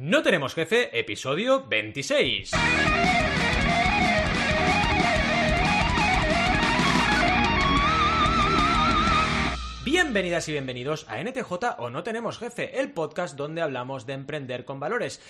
No tenemos jefe, episodio 26. Bienvenidas y bienvenidos a NTJ o No Tenemos Jefe, el podcast donde hablamos de emprender con valores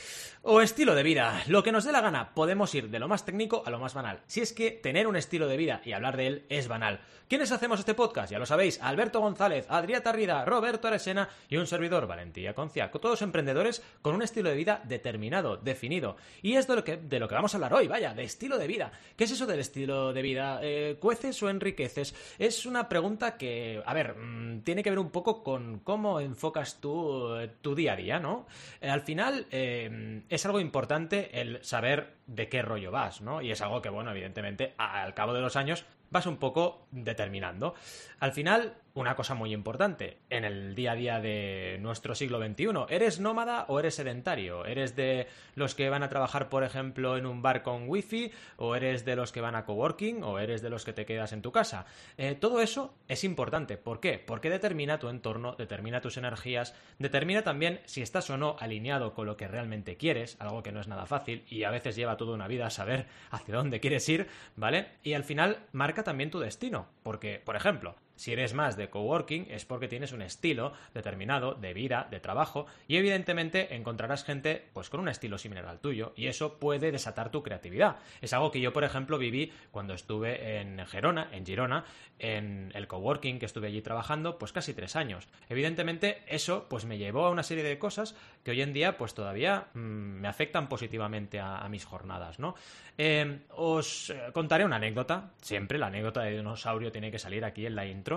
o estilo de vida. Lo que nos dé la gana, podemos ir de lo más técnico a lo más banal. Si es que tener un estilo de vida y hablar de él es banal. ¿Quiénes hacemos este podcast? Ya lo sabéis, Alberto González, Adrià Tarrida, Roberto Aresena y un servidor, Valentía Conciaco. Todos emprendedores con un estilo de vida determinado, definido. Y es de lo que, de lo que vamos a hablar hoy, vaya, de estilo de vida. ¿Qué es eso del estilo de vida? Eh, ¿Cueces o enriqueces? Es una pregunta que, a ver, mm, tiene que ver un poco con cómo enfocas tú eh, tu día a día, ¿no? Eh, al final eh, es algo importante el saber de qué rollo vas, ¿no? Y es algo que, bueno, evidentemente, al cabo de los años vas un poco determinando. Al final, una cosa muy importante en el día a día de nuestro siglo XXI. ¿Eres nómada o eres sedentario? ¿Eres de los que van a trabajar, por ejemplo, en un bar con wifi? ¿O eres de los que van a coworking? ¿O eres de los que te quedas en tu casa? Eh, todo eso es importante. ¿Por qué? Porque determina tu entorno, determina tus energías, determina también si estás o no alineado con lo que realmente quieres, algo que no es nada fácil y a veces lleva toda una vida saber hacia dónde quieres ir, ¿vale? Y al final marca también tu destino. Porque, por ejemplo, si eres más de coworking es porque tienes un estilo determinado de vida, de trabajo y evidentemente encontrarás gente pues con un estilo similar al tuyo y eso puede desatar tu creatividad. Es algo que yo por ejemplo viví cuando estuve en Gerona, en Girona, en el coworking que estuve allí trabajando pues casi tres años. Evidentemente eso pues me llevó a una serie de cosas que hoy en día pues todavía mm, me afectan positivamente a, mis jornadas, ¿no? Eh, os eh, contaré una anécdota, siempre la anécdota de dinosaurio tiene que salir aquí en la intro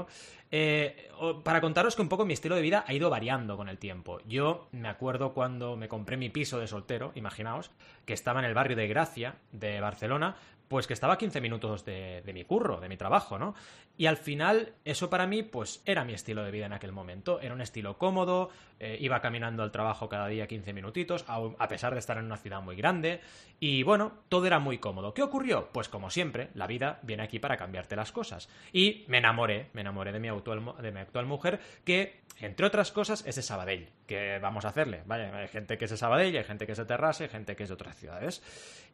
eh, para contaros que un poco mi estilo de vida ha ido variando con el tiempo. Yo me acuerdo cuando me compré mi piso de soltero, imaginaos, que estaba en el barrio de Gracia, de Barcelona, pues que estaba a 15 minutos de, mi curro, de mi trabajo, ¿no? Y al final, eso para mí, pues era mi estilo de vida en aquel momento. Era un estilo cómodo, eh, iba caminando al trabajo cada día 15 minutitos, a, pesar de estar en una ciudad muy grande. Y bueno, todo era muy cómodo. ¿Qué ocurrió? Pues como siempre, la vida viene aquí para cambiarte las cosas. Y me enamoré, me enamoré de mi, actual, de mi actual mujer, que, entre otras cosas, es de Sabadell. ¿Qué vamos a hacerle? Vaya, hay gente que es de Sabadell, hay gente que es de Terrassa, hay gente que es de otras ciudades.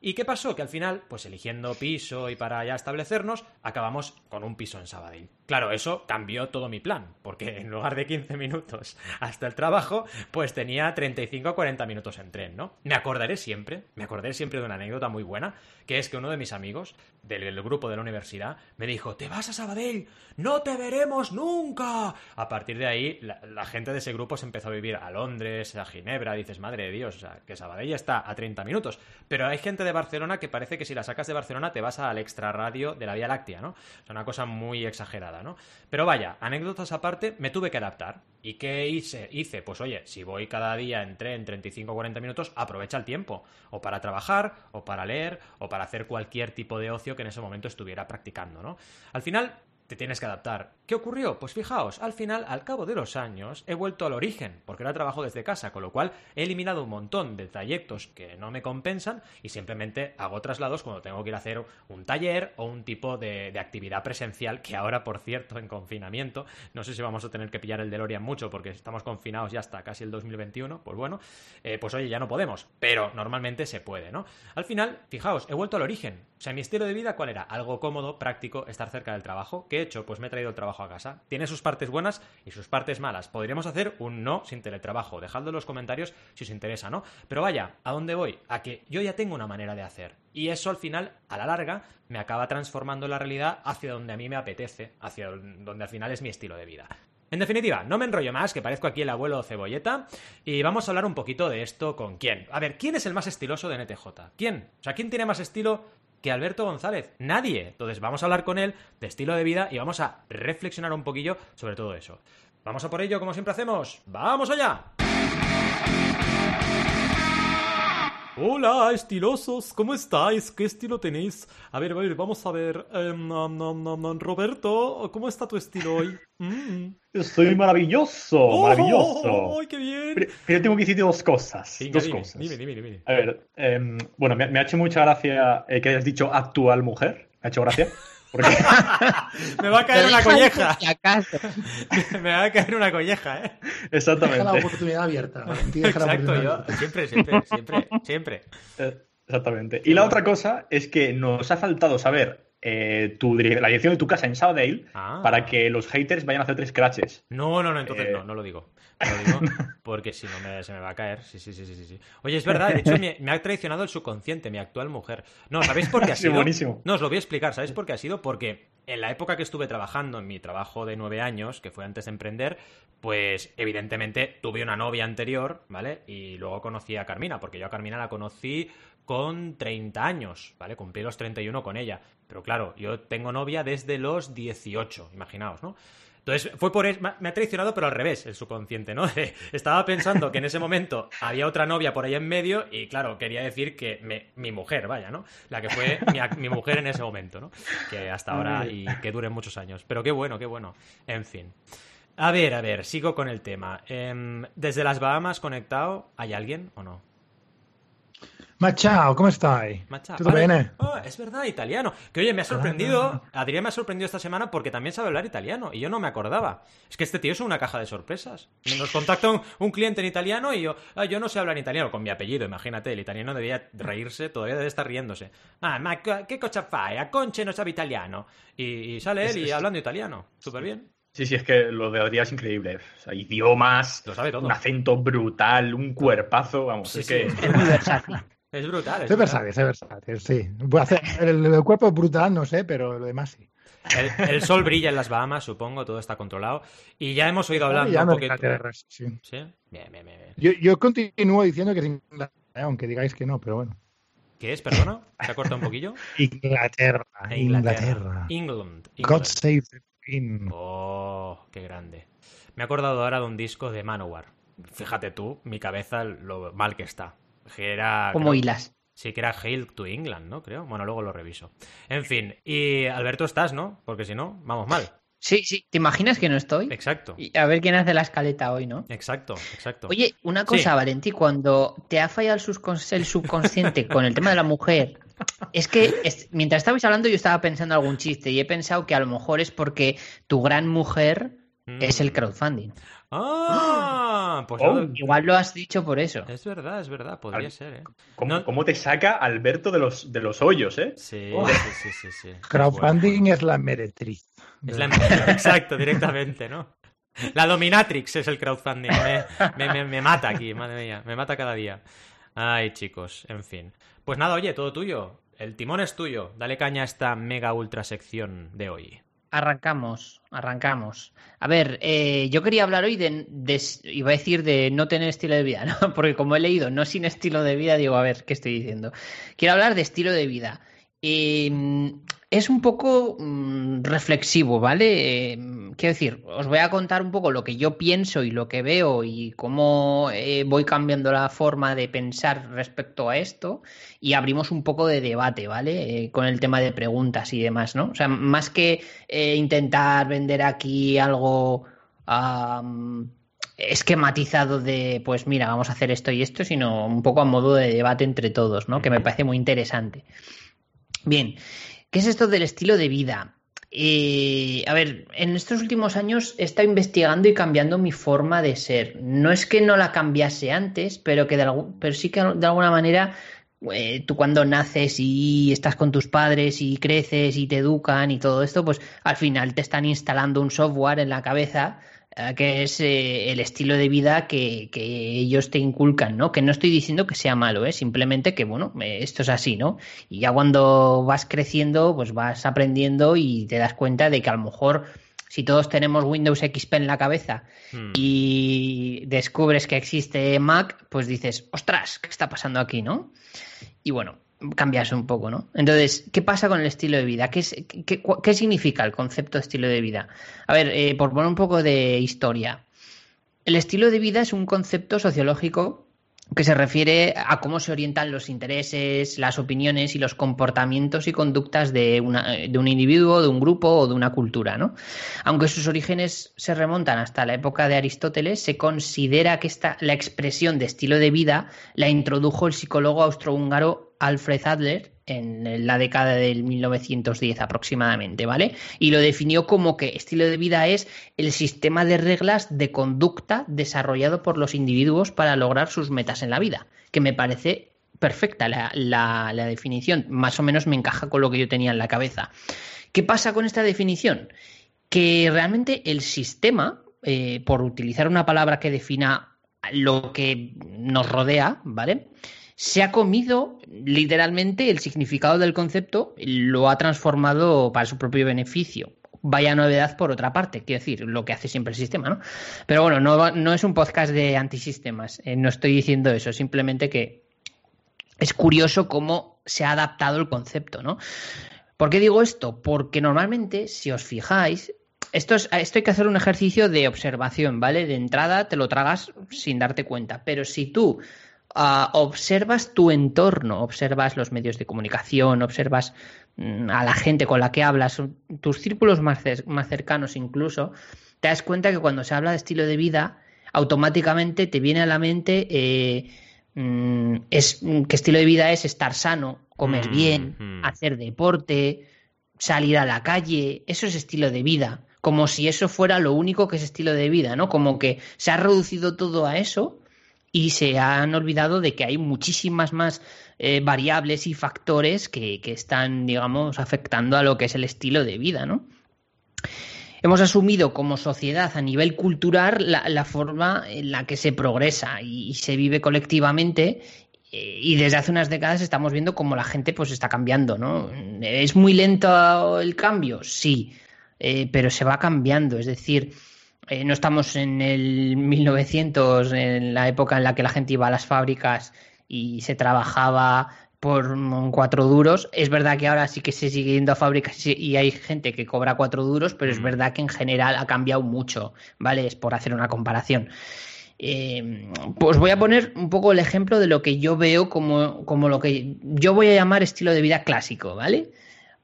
¿Y qué pasó? Que al final, pues eligiendo piso y para ya establecernos, acabamos con un piso en Sabadell. Claro, eso cambió todo mi plan, porque en lugar de 15 minutos hasta el trabajo, pues tenía 35 o 40 minutos en tren, ¿no? Me acordaré siempre, me acordaré siempre de una anécdota muy buena, que es que uno de mis amigos del grupo de la universidad me dijo, te vas a Sabadell, no te veremos nunca. A partir de ahí, la, gente de ese grupo se empezó a vivir a Londres, a Ginebra, dices, madre de Dios, que Sabadell está a 30 minutos, pero hay gente de Barcelona que parece que si la sacas de Barcelona te vas al extra radio de la Vía Láctea, ¿no? Es una cosa muy exagerada. Pero vaya, anécdotas aparte, me tuve que adaptar. ¿Y qué hice? Hice, pues oye, si voy cada día en tren 35 o 40 minutos, aprovecha el tiempo. O para trabajar, o para leer, o para hacer cualquier tipo de ocio que en ese momento estuviera practicando, ¿no? Al final, te tienes que adaptar. ¿Qué ocurrió? Pues fijaos, al final, al cabo de los años, he vuelto al origen, porque ahora trabajo desde casa, con lo cual he eliminado un montón de trayectos que no me compensan y simplemente hago traslados cuando tengo que ir a hacer un taller o un tipo de, actividad presencial, que ahora, por cierto, en confinamiento, no sé si vamos a tener que pillar el DeLorean mucho porque estamos confinados ya hasta casi el 2021, pues bueno, eh, pues oye, ya no podemos, pero normalmente se puede, ¿no? Al final, fijaos, he vuelto al origen. O sea, mi estilo de vida, ¿cuál era? Algo cómodo, práctico, estar cerca del trabajo, he hecho? Pues me he traído el trabajo a casa. Tiene sus partes buenas y sus partes malas. Podríamos hacer un no sin teletrabajo. Dejadlo en los comentarios si os interesa, ¿no? Pero vaya, ¿a dónde voy? A que yo ya tengo una manera de hacer. Y eso al final, a la larga, me acaba transformando la realidad hacia donde a mí me apetece, hacia donde al final es mi estilo de vida. En definitiva, no me enrollo más, que parezco aquí el abuelo cebolleta, y vamos a hablar un poquito de esto con quién. A ver, ¿quién es el más estiloso de NTJ? ¿Quién? O sea, ¿quién tiene más estilo que Alberto González. Nadie. Entonces vamos a hablar con él de estilo de vida y vamos a reflexionar un poquillo sobre todo eso. Vamos a por ello, como siempre hacemos. ¡Vamos allá! Hola, estilosos, ¿cómo estáis? ¿Qué estilo tenéis? A ver, a ver, vamos a ver. Em, Roberto, ¿cómo está tu estilo hoy? Mm. Estoy maravilloso, oh, maravilloso. ¡Ay, qué bien! Pero, tengo que decir dos cosas. dos dime, cosas. Dime, dime, dime. A ver, em, bueno, me, ha hecho mucha gracia eh, que hayas dicho actual mujer. Me ha hecho gracia. me va a caer una colleja. Si acaso. me va a caer una colleja, ¿eh? Deja la Exactamente. oportunidad abierta. Deja la Exacto, oportunidad yo abierta. siempre, siempre, siempre, siempre. Eh, Exactamente. Y la otra cosa es que nos ha faltado saber eh, tu la dirección de tu casa en Southdale Ah. para que los haters vayan a hacerte scratches. No, no, no, entonces Eh. no, no lo digo. No lo digo porque si no me, se me va a caer. Sí, sí, sí, sí, sí, sí. Oye, es verdad, de hecho me, me ha traicionado el subconsciente, mi actual mujer. No, ¿sabéis por qué ha Sí, sido? buenísimo. No, os lo voy a explicar. ¿Sabéis por qué ha sido? Porque en la época que estuve trabajando en mi trabajo de nueve años, que fue antes de emprender, pues evidentemente tuve una novia anterior, ¿vale? Y luego conocí a Carmina, porque yo a Carmina la conocí con 30 años, ¿vale? Cumplí los 31 con ella. Pero claro, yo tengo novia desde los 18, imaginaos, ¿no? Entonces, fue por es- me ha- traicionado, pero al revés, el subconsciente, ¿no? Estaba pensando que en ese momento había otra novia por ahí en medio y, claro, quería decir que me- mi mujer, vaya, ¿no? La que fue mi mujer en ese momento, ¿no? Que hasta ahora y que dure muchos años. Pero qué bueno, qué bueno. En fin. A ver, a ver, sigo con el tema. Em, Desde las Bahamas conectado, ¿hay alguien o no? Ma ciao, come stai? Macha, Tutto vale. bene? Ah, es verdad, italiano. Que oye, me ha sorprendido. Adrián me ha sorprendido esta semana porque también sabe hablar italiano y yo no me acordaba. Es que este tío es una caja de sorpresas. Nos contacta un, un cliente en italiano y yo, ah, yo no sé hablar italiano con mi apellido, imagínate. El italiano debía reírse, todavía debe estar riéndose. Ah, ma ¿qué cosa fai? A Conche no sabe italiano. Y, y sale Es- él y es- hablando italiano. Súper bien. Sí, sí, es que lo de Adrián es increíble. O sea, idiomas, Lo sabe todo. un acento brutal, un cuerpazo, vamos, Sí, es sí. que... Es muy versátil. Es brutal. es brutal. versátil, soy versátil, sí. Hacer, el, el cuerpo brutal, no sé, pero lo demás sí. El, el sol brilla en las Bahamas, supongo, todo está controlado. Y ya hemos oído hablando Ya un poquito. Inglaterra, sí. ¿Sí? Bien, bien, bien. Yo, yo continúo diciendo que es Inglaterra, aunque digáis que no, pero bueno. ¿Qué es? Perdona, se ha cortado un poquillo. Inglaterra, E Inglaterra. England. God England. save the Queen. Oh, qué grande. Me he acordado ahora de un disco de Manowar. Fíjate tú, mi cabeza lo mal que está. Que era. Como creo- hilas. Sí, que era Hail to England, ¿no? Creo. Bueno, luego lo reviso. En fin, y Alberto estás, ¿no? Porque si no, vamos mal. Sí, sí. ¿Te imaginas que no estoy? Exacto. Y a ver quién hace la escaleta hoy, ¿no? Exacto, exacto. Oye, una cosa, Sí. Valentí, cuando te ha fallado el, subcons- el subconsciente con el tema de la mujer, es que es- mientras estabais hablando yo estaba pensando algún chiste y he pensado que a lo mejor es porque tu gran mujer Mm. es el crowdfunding. Ah, pues Oh. no- Igual lo has dicho por eso. es verdad, es verdad, podría Al- ser, ¿eh? ¿Cómo, No- cómo te saca Alberto de los, de los hoyos, eh? Sí, Oh. sí, sí, sí, sí. Crowdfunding es la meretriz. Es la Exacto, directamente, ¿no? La dominatrix es el crowdfunding. Me, me- me- me mata aquí, madre mía. Me mata cada día. Ay, chicos, en fin. Pues nada, oye, todo tuyo. El timón es tuyo. Dale caña a esta mega ultra sección de hoy. Arrancamos, arrancamos. A ver, eh, yo quería hablar hoy de, de- iba a decir de no tener estilo de vida, ¿no? Porque como he leído no sin estilo de vida, digo, a ver, ¿qué estoy diciendo? Quiero hablar de estilo de vida. Eh, es un poco mm, reflexivo, ¿vale? Eh, quiero decir, os voy a contar un poco lo que yo pienso y lo que veo y cómo eh, voy cambiando la forma de pensar respecto a esto y abrimos un poco de debate, ¿vale? Eh, con el tema de preguntas y demás, ¿no? O sea, más que eh, intentar vender aquí algo esquematizado de, pues mira, vamos a hacer esto y esto, sino un poco a modo de debate entre todos, ¿no? Que me parece muy interesante. Bien, ¿qué es esto del estilo de vida? Eh, a ver, en estos últimos años he estado investigando y cambiando mi forma de ser. No es que no la cambiase antes, pero que de pero sí que de alguna manera eh, tú cuando naces y estás con tus padres y creces y te educan y todo esto, pues al final te están instalando un software en la cabeza que es eh, el estilo de vida que, que ellos te inculcan, ¿no? Que no estoy diciendo que sea malo, ¿eh? Simplemente que, bueno, eh, esto es así, ¿no? Y ya cuando vas creciendo, pues vas aprendiendo y te das cuenta de que a lo mejor si todos tenemos Windows XP en la cabeza Hmm. y descubres que existe Mac, pues dices, ostras, ¿qué está pasando aquí, no? Y bueno, cambias un poco, ¿no? Entonces, ¿qué pasa con el estilo de vida? ¿Qué, es- qué- qué significa el concepto de estilo de vida? A ver, eh, por poner un poco de historia. El estilo de vida es un concepto sociológico que se refiere a cómo se orientan los intereses, las opiniones y los comportamientos y conductas de, una- de un individuo, de un grupo o de una cultura, ¿no? Aunque sus orígenes se remontan hasta la época de Aristóteles, se considera que esta, la expresión de estilo de vida la introdujo el psicólogo austrohúngaro Alfred Adler en la década del 1910 aproximadamente, ¿vale? Y lo definió como que estilo de vida es el sistema de reglas de conducta desarrollado por los individuos para lograr sus metas en la vida, que me parece perfecta la, definición, más o menos me encaja con lo que yo tenía en la cabeza. ¿Qué pasa con esta definición? Que realmente el sistema, eh, por utilizar una palabra que defina lo que nos rodea, ¿vale? Se ha comido literalmente el significado del concepto, lo ha transformado para su propio beneficio. Vaya novedad por otra parte, quiero decir, lo que hace siempre el sistema, ¿no? Pero bueno, no, no es un podcast de antisistemas, eh, no estoy diciendo eso, simplemente que es curioso cómo se ha adaptado el concepto, ¿no? ¿Por qué digo esto? Porque normalmente, si os fijáis, esto, es, esto hay que hacer un ejercicio de observación, ¿vale? De entrada te lo tragas sin darte cuenta, pero si tú observas tu entorno, observas los medios de comunicación, observas mm, a la gente con la que hablas, tus círculos más, más cercanos incluso, te das cuenta que cuando se habla de estilo de vida, automáticamente te viene a la mente... Eh, Mm, es, qué estilo de vida es estar sano, comer mm, bien, hacer deporte, salir a la calle, eso es estilo de vida, como si eso fuera lo único que es estilo de vida, ¿no? Como que se ha reducido todo a eso y se han olvidado de que hay muchísimas más eh, variables y factores que, que están, digamos, afectando a lo que es el estilo de vida, ¿no? hemos asumido como sociedad a nivel cultural la, forma en la que se progresa y, se vive colectivamente eh, y desde hace unas décadas estamos viendo cómo la gente pues está cambiando, ¿no? ¿Es muy lento el cambio? Sí, eh, pero se va cambiando, es decir, eh, no estamos en el 1900, en la época en la que la gente iba a las fábricas y se trabajaba por cuatro duros. Es verdad que ahora sí que se sigue yendo a fábricas y hay gente que cobra cuatro duros, pero es verdad que en general ha cambiado mucho, ¿vale? Es por hacer una comparación. Eh, pues voy a poner un poco el ejemplo de lo que yo veo como, como lo que yo voy a llamar estilo de vida clásico, ¿vale?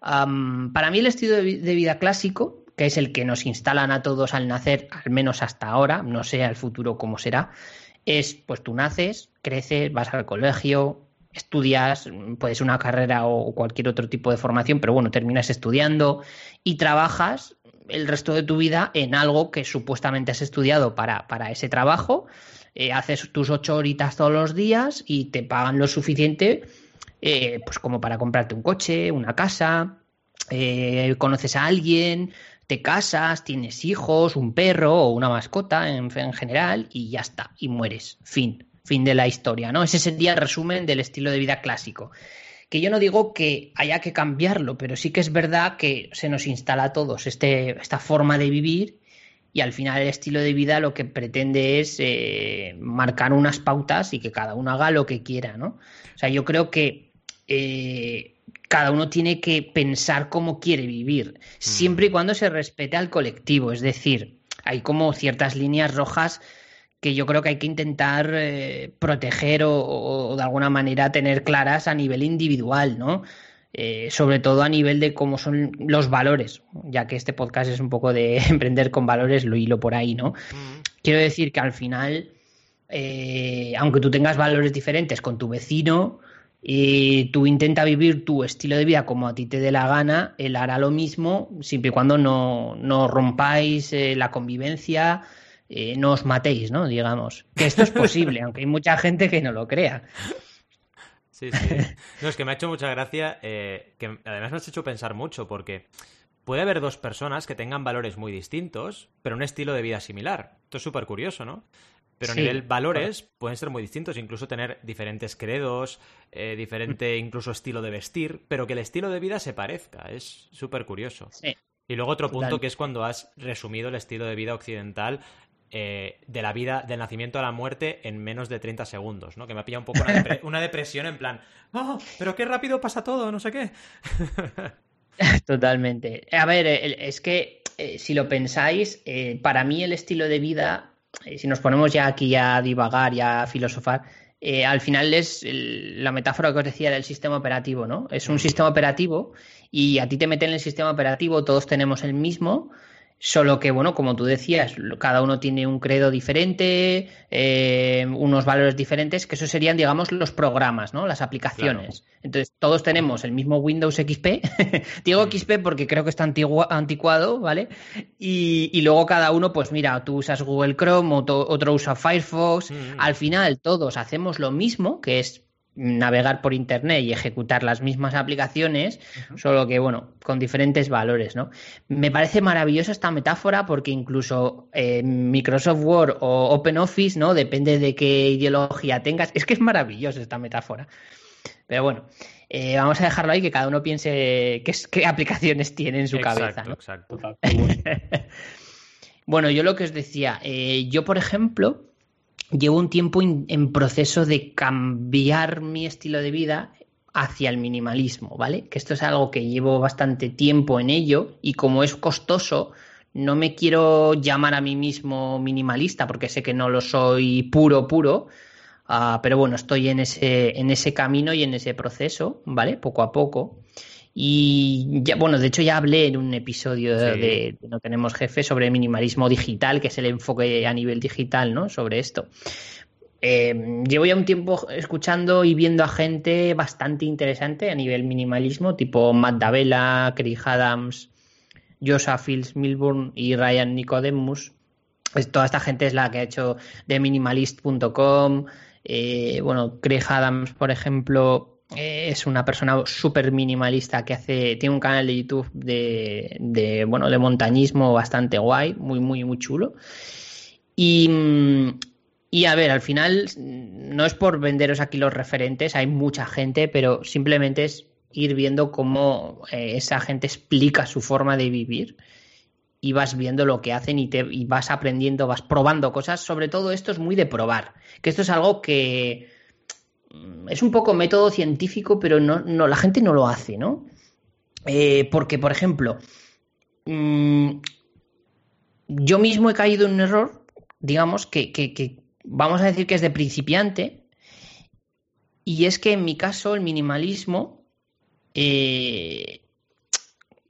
para mí el estilo de, de vida clásico, que es el que nos instalan a todos al nacer, al menos hasta ahora, no sé al futuro cómo será, es pues tú naces, creces, vas al colegio, estudias, puede ser una carrera o cualquier otro tipo de formación, pero bueno, terminas estudiando y trabajas el resto de tu vida en algo que supuestamente has estudiado para, para ese trabajo, eh, haces tus ocho horitas todos los días y te pagan lo suficiente eh, pues como para comprarte un coche, una casa, eh, conoces a alguien, te casas, tienes hijos, un perro o una mascota en, en general y ya está, y mueres, fin fin de la historia, ¿no? Ese sería el resumen del estilo de vida clásico. Que yo no digo que haya que cambiarlo, pero sí que es verdad que se nos instala a todos este, esta forma de vivir y al final el estilo de vida lo que pretende es eh, marcar unas pautas y que cada uno haga lo que quiera, ¿no? O sea, yo creo que eh, cada uno tiene que pensar cómo quiere vivir, siempre y mm. cuando se respete al colectivo, es decir, hay como ciertas líneas rojas que yo creo que hay que intentar eh, proteger o, de alguna manera tener claras a nivel individual, ¿no? Eh, sobre todo a nivel de cómo son los valores, ya que este podcast es un poco de emprender con valores, lo hilo por ahí, ¿no? Mm. Quiero decir que al final, eh, aunque tú tengas valores diferentes con tu vecino, y tú intenta vivir tu estilo de vida como a ti te dé la gana, él hará lo mismo, siempre y cuando no, no rompáis la convivencia, eh, no os matéis, ¿no? Digamos. Que esto es posible, aunque hay mucha gente que no lo crea. Sí, sí. No, es que me ha hecho mucha gracia, eh, que además me has hecho pensar mucho, porque puede haber dos personas que tengan valores muy distintos, pero un estilo de vida similar. Esto es súper curioso, ¿no? Pero a nivel valores pueden ser muy distintos, incluso tener diferentes credos, eh, diferente incluso estilo de vestir, pero que el estilo de vida se parezca. Es súper curioso. Sí. Y luego otro punto que es cuando has resumido el estilo de vida occidental eh, de la vida, del nacimiento a la muerte en menos de 30 segundos, ¿no? Que me ha pillado un poco una, depresión en plan, ¡oh, pero qué rápido pasa todo! No sé qué. Totalmente. A ver, es que eh, si lo pensáis, eh, para mí el estilo de vida, si nos ponemos ya aquí a divagar y a filosofar, al final es la metáfora que os decía del sistema operativo, ¿no? Es un sistema operativo y a ti te meten en el sistema operativo, todos tenemos el mismo, Solo que, bueno, como tú decías, cada uno tiene un credo diferente, eh, unos valores diferentes, que eso serían, digamos, los programas, ¿no? Las aplicaciones. Entonces, todos tenemos el mismo Windows XP. Digo XP porque creo que está anticuado, ¿vale? Y, luego cada uno, pues mira, tú usas Google Chrome, otro, otro usa Firefox. Mm. Al final, todos hacemos lo mismo, que es navegar por internet y ejecutar las mismas aplicaciones, solo que bueno, con diferentes valores, ¿no? Me parece maravillosa esta metáfora porque incluso eh, Microsoft Word o OpenOffice, ¿no? Depende de qué ideología tengas. Es que es maravillosa esta metáfora. Pero bueno, eh, vamos a dejarlo ahí que cada uno piense qué, qué aplicaciones tiene en su cabeza. Exacto. bueno, yo lo que os decía, eh, yo por ejemplo, llevo un tiempo en proceso de cambiar mi estilo de vida hacia el minimalismo, ¿vale? Que esto es algo que llevo bastante tiempo en ello y como es costoso, no me quiero llamar a mí mismo minimalista porque sé que no lo soy puro, puro, ah, pero bueno, estoy en ese, en ese camino y en ese proceso, ¿vale? Poco a poco. Y ya, bueno, de hecho ya hablé en un episodio de, No tenemos jefe sobre minimalismo digital, que es el enfoque a nivel digital, ¿no? Sobre esto. Eh, llevo ya un tiempo escuchando y viendo a gente bastante interesante a nivel minimalismo, tipo Matt Davella, Craig Adams, Joshua Fields Milburn y Ryan Nicodemus. Pues toda esta gente es la que ha hecho de minimalist.com. Eh, bueno, Craig Adams, por ejemplo, es una persona súper minimalista que hace, tiene un canal de YouTube de, bueno, de montañismo bastante guay, muy, muy, muy chulo. Y, y a ver, al final no es por venderos aquí los referentes, hay mucha gente, pero simplemente es ir viendo cómo eh, esa gente explica su forma de vivir y vas viendo lo que hacen y, te, y vas aprendiendo, vas probando cosas. Sobre todo esto es muy de probar, que esto es algo que es un poco método científico, pero no, no la gente no lo hace, ¿no? Eh, porque, por ejemplo, mm, yo mismo he caído en un error, digamos, que, vamos a decir que es de principiante, y es que en mi caso el minimalismo eh,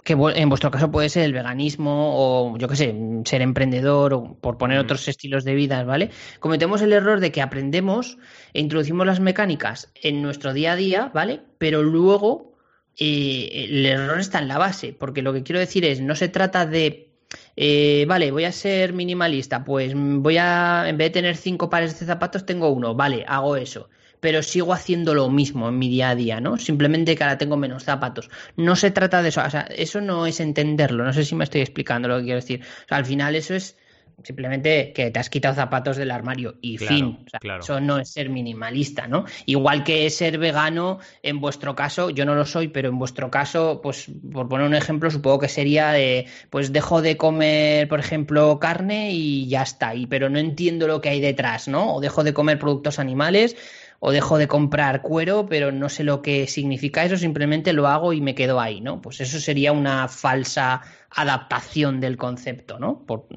que en vuestro caso puede ser el veganismo o yo qué sé, ser emprendedor o por poner otros estilos de vida, ¿vale? Cometemos el error de que aprendemos e introducimos las mecánicas en nuestro día a día, ¿vale? Pero luego eh, el error está en la base, porque lo que quiero decir es, no se trata de eh, vale, voy a ser minimalista, pues voy a, en vez de tener cinco pares de zapatos, tengo uno, vale, hago eso pero sigo haciendo lo mismo en mi día a día, ¿no? Simplemente que ahora tengo menos zapatos. No se trata de eso, o sea, eso no es entenderlo, no sé si me estoy explicando lo que quiero decir. O sea, al final eso es simplemente que te has quitado zapatos del armario y fin. O sea, Eso no es ser minimalista, ¿no? Igual que ser vegano, en vuestro caso, yo no lo soy, pero en vuestro caso, pues por poner un ejemplo, supongo que sería de, pues dejo de comer, por ejemplo, carne y ya está, y, pero no entiendo lo que hay detrás, ¿no? O dejo de comer productos animales o dejo de comprar cuero, pero no sé lo que significa eso, simplemente lo hago y me quedo ahí, ¿no? Pues eso sería una falsa adaptación del concepto, ¿no? Por,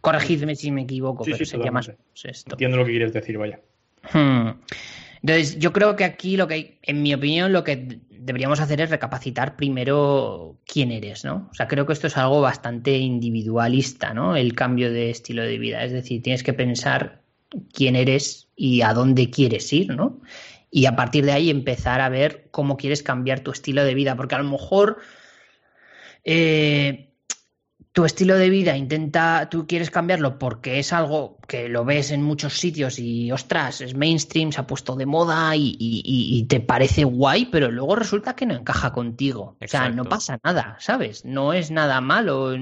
corregidme si me equivoco, pero sería más esto. Entiendo lo que quieres decir, vaya. Hmm. Entonces, yo creo que aquí lo que, en mi opinión, lo que deberíamos hacer es recapacitar primero quién eres, ¿no? O sea, creo que esto es algo bastante individualista, ¿no? El cambio de estilo de vida. Es decir, tienes que pensar quién eres y a dónde quieres ir, ¿no? Y a partir de ahí empezar a ver cómo quieres cambiar tu estilo de vida, porque a lo mejor eh, tu estilo de vida intenta, tú quieres cambiarlo porque es algo que lo ves en muchos sitios y ostras, es mainstream, se ha puesto de moda y, te parece guay, pero luego resulta que no encaja contigo. O sea, no pasa nada, ¿sabes? No es nada malo.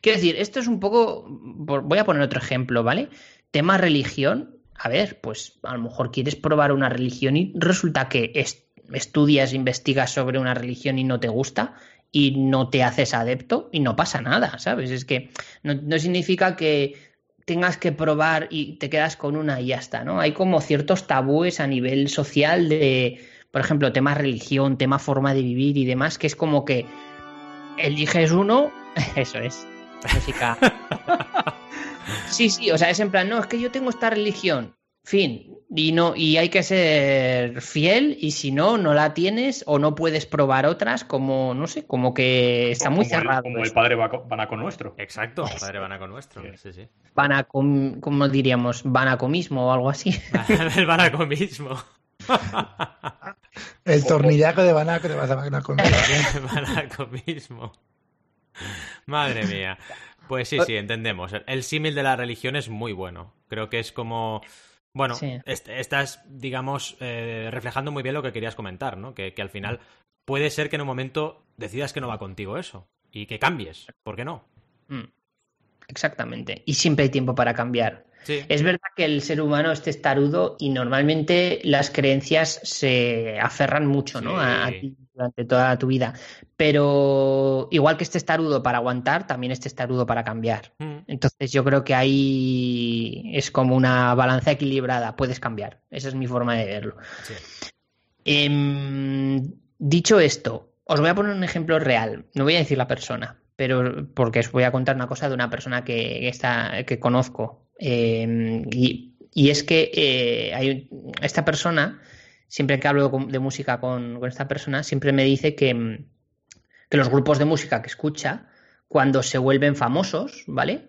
Quiero decir, esto es un poco, voy a poner otro ejemplo, ¿vale? tema religión, a ver, pues a lo mejor quieres probar una religión y resulta que estudias, investigas sobre una religión y no te gusta y no te haces adepto y no pasa nada, ¿sabes? Es que no, significa que tengas que probar y te quedas con una y ya está, ¿no? Hay como ciertos tabúes a nivel social de, por ejemplo, tema religión, tema forma de vivir y demás, que es como que eliges uno, eso es, música Sí, sí, o sea, es en plan, no, es que yo tengo esta religión Fin. Y no, y hay que ser fiel, y si no, no la tienes o no puedes probar otras, como, no sé, como que está muy como cerrado. El, como el esto. padre Baco- Banaco nuestro. Exacto, padre Banaco nuestro. Sí, sí. Banacom- ¿cómo diríamos? Banacomismo o algo así. el Banaco mismo. El tornillaco de Banaco te vas a. Madre mía. Pues sí, sí, entendemos. El- El símil de la religión es muy bueno. Creo que es como. Bueno, Sí. est- estás, digamos, eh, reflejando muy bien lo que querías comentar, ¿no? Que, que al final puede ser que en un momento decidas que no va contigo eso. Y que cambies. ¿Por qué no? Mm. Exactamente. Y siempre hay tiempo para cambiar. Sí. Es verdad que el ser humano es testarudo y normalmente las creencias se aferran mucho, ¿no? A, ti durante toda tu vida. Pero igual que es testarudo para aguantar, también es testarudo para cambiar. Mm. Entonces yo creo que ahí es como una balanza equilibrada. Puedes cambiar. Esa es mi forma de verlo. Sí. Em, dicho esto, os voy a poner un ejemplo real. No voy a decir la persona, pero porque os voy a contar una cosa de una persona que, está, que conozco. Em, y, y es que eh, esta persona, siempre que hablo de música con, con esta persona, siempre me dice que, mm, que los grupos de música que escucha, cuando se vuelven famosos, ¿vale?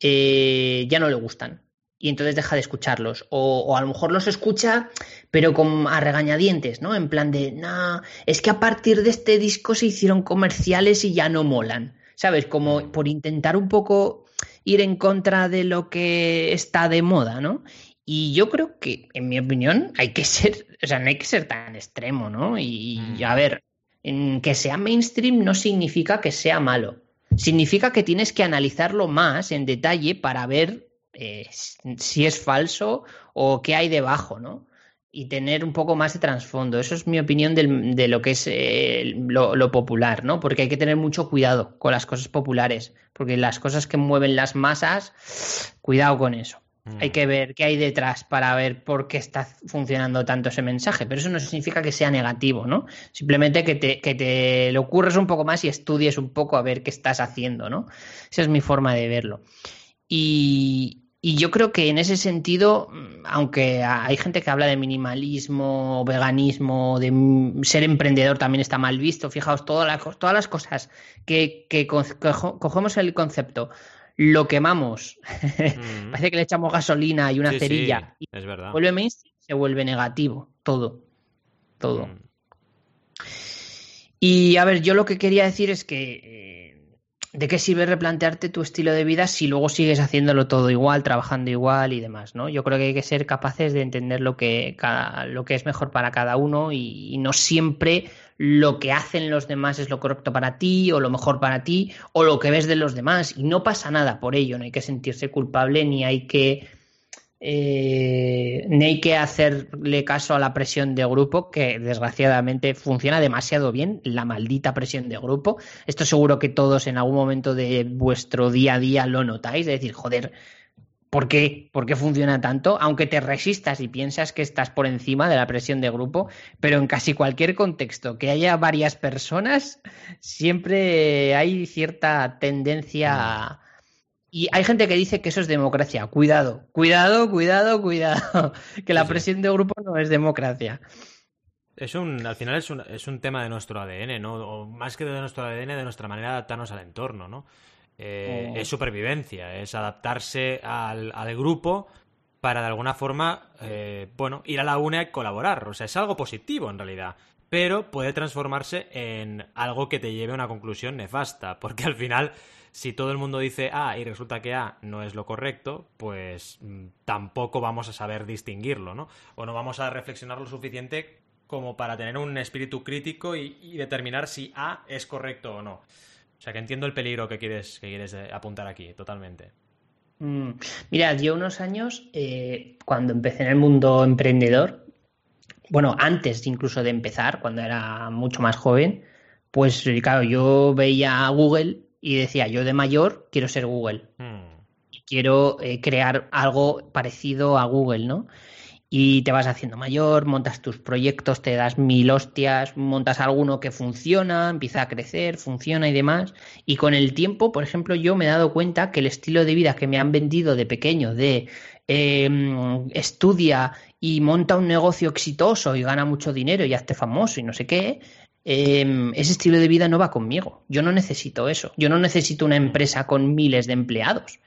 Eh, ya no le gustan. Y entonces deja de escucharlos. O, o a lo mejor los escucha, pero con a regañadientes, ¿no? En plan de, no, es que a partir de este disco se hicieron comerciales y ya no molan. ¿Sabes? Como por intentar un poco ir en contra de lo que está de moda, ¿no? Y yo creo que, en mi opinión, hay que ser, o sea, no hay que ser tan extremo, ¿no? Y, Mm. a ver, en que sea mainstream no significa que sea malo. Significa que tienes que analizarlo más en detalle para ver eh, si es falso o qué hay debajo, ¿no? Y tener un poco más de trasfondo. Eso es mi opinión del- de lo que es eh, lo, lo popular, ¿no? Porque hay que tener mucho cuidado con las cosas populares, porque las cosas que mueven las masas, cuidado con eso. Mm. Hay que ver qué hay detrás para ver por qué está funcionando tanto ese mensaje, pero eso no significa que sea negativo, ¿no? Simplemente que te, que te lo ocurres un poco más y estudies un poco a ver qué estás haciendo, ¿no? Esa es mi forma de verlo. Y, y yo creo que en ese sentido, mm, aunque hay gente que habla de minimalismo, veganismo, de ser emprendedor también está mal visto, fijaos, todas las, todas las cosas que, que co- cojo- cogemos el concepto, lo quemamos, Mm. parece que le echamos gasolina y una Sí, sí, cerilla, y es verdad. vuelve mainstream, se vuelve negativo, todo, todo. Mm. Y a ver, yo lo que quería decir es que eh, ¿de qué sirve replantearte tu estilo de vida si luego sigues haciéndolo todo igual, trabajando igual y demás, ¿no? Yo creo que hay que ser capaces de entender lo que, cada- lo que es mejor para cada uno y, y no siempre lo que hacen los demás es lo correcto para ti o lo mejor para ti o lo que ves de los demás y no pasa nada por ello, no hay que sentirse culpable ni hay que eh, ni hay que hacerle caso a la presión de grupo, que desgraciadamente funciona demasiado bien, la maldita presión de grupo. Esto seguro que todos en algún momento de vuestro día a día lo notáis, de decir, joder, ¿por qué? ¿Por qué funciona tanto? Aunque te resistas y piensas que estás por encima de la presión de grupo, pero en casi cualquier contexto que haya varias personas, siempre hay cierta tendencia y hay gente que dice que eso es democracia. Cuidado, cuidado, cuidado, cuidado. Que la presión de grupo no es democracia. Es un, al final es un, es un tema de nuestro ADN, ¿no? O más que de nuestro ADN, de nuestra manera de adaptarnos al entorno, ¿no? Eh, Oh. Es supervivencia, es adaptarse al, al grupo para de alguna forma, eh, bueno, ir a la una y colaborar. O sea, es algo positivo en realidad. Pero puede transformarse en algo que te lleve a una conclusión nefasta. Porque al final, si todo el mundo dice A y resulta que A no es lo correcto, pues mm, tampoco vamos a saber distinguirlo, ¿no? O no vamos a reflexionar lo suficiente como para tener un espíritu crítico y, determinar si A es correcto o no. O sea que entiendo el peligro que quieres, que quieres eh, apuntar aquí, totalmente. Mm. Mira, yo unos años, eh, cuando empecé en el mundo emprendedor, bueno, antes incluso de empezar, cuando era mucho más joven, pues claro, yo veía a Google y decía, yo de mayor quiero ser Google. Hmm. quiero eh, crear algo parecido a Google, ¿no? y te vas haciendo mayor, montas tus proyectos, te das mil hostias, montas alguno que funciona, empieza a crecer, funciona y demás. Y con el tiempo, por ejemplo, yo me he dado cuenta que el estilo de vida que me han vendido de pequeño, de em, estudia y monta un negocio exitoso y gana mucho dinero y hazte famoso y no sé qué, em, ese estilo de vida no va conmigo. Yo no necesito eso. Yo no necesito una empresa con miles de empleados.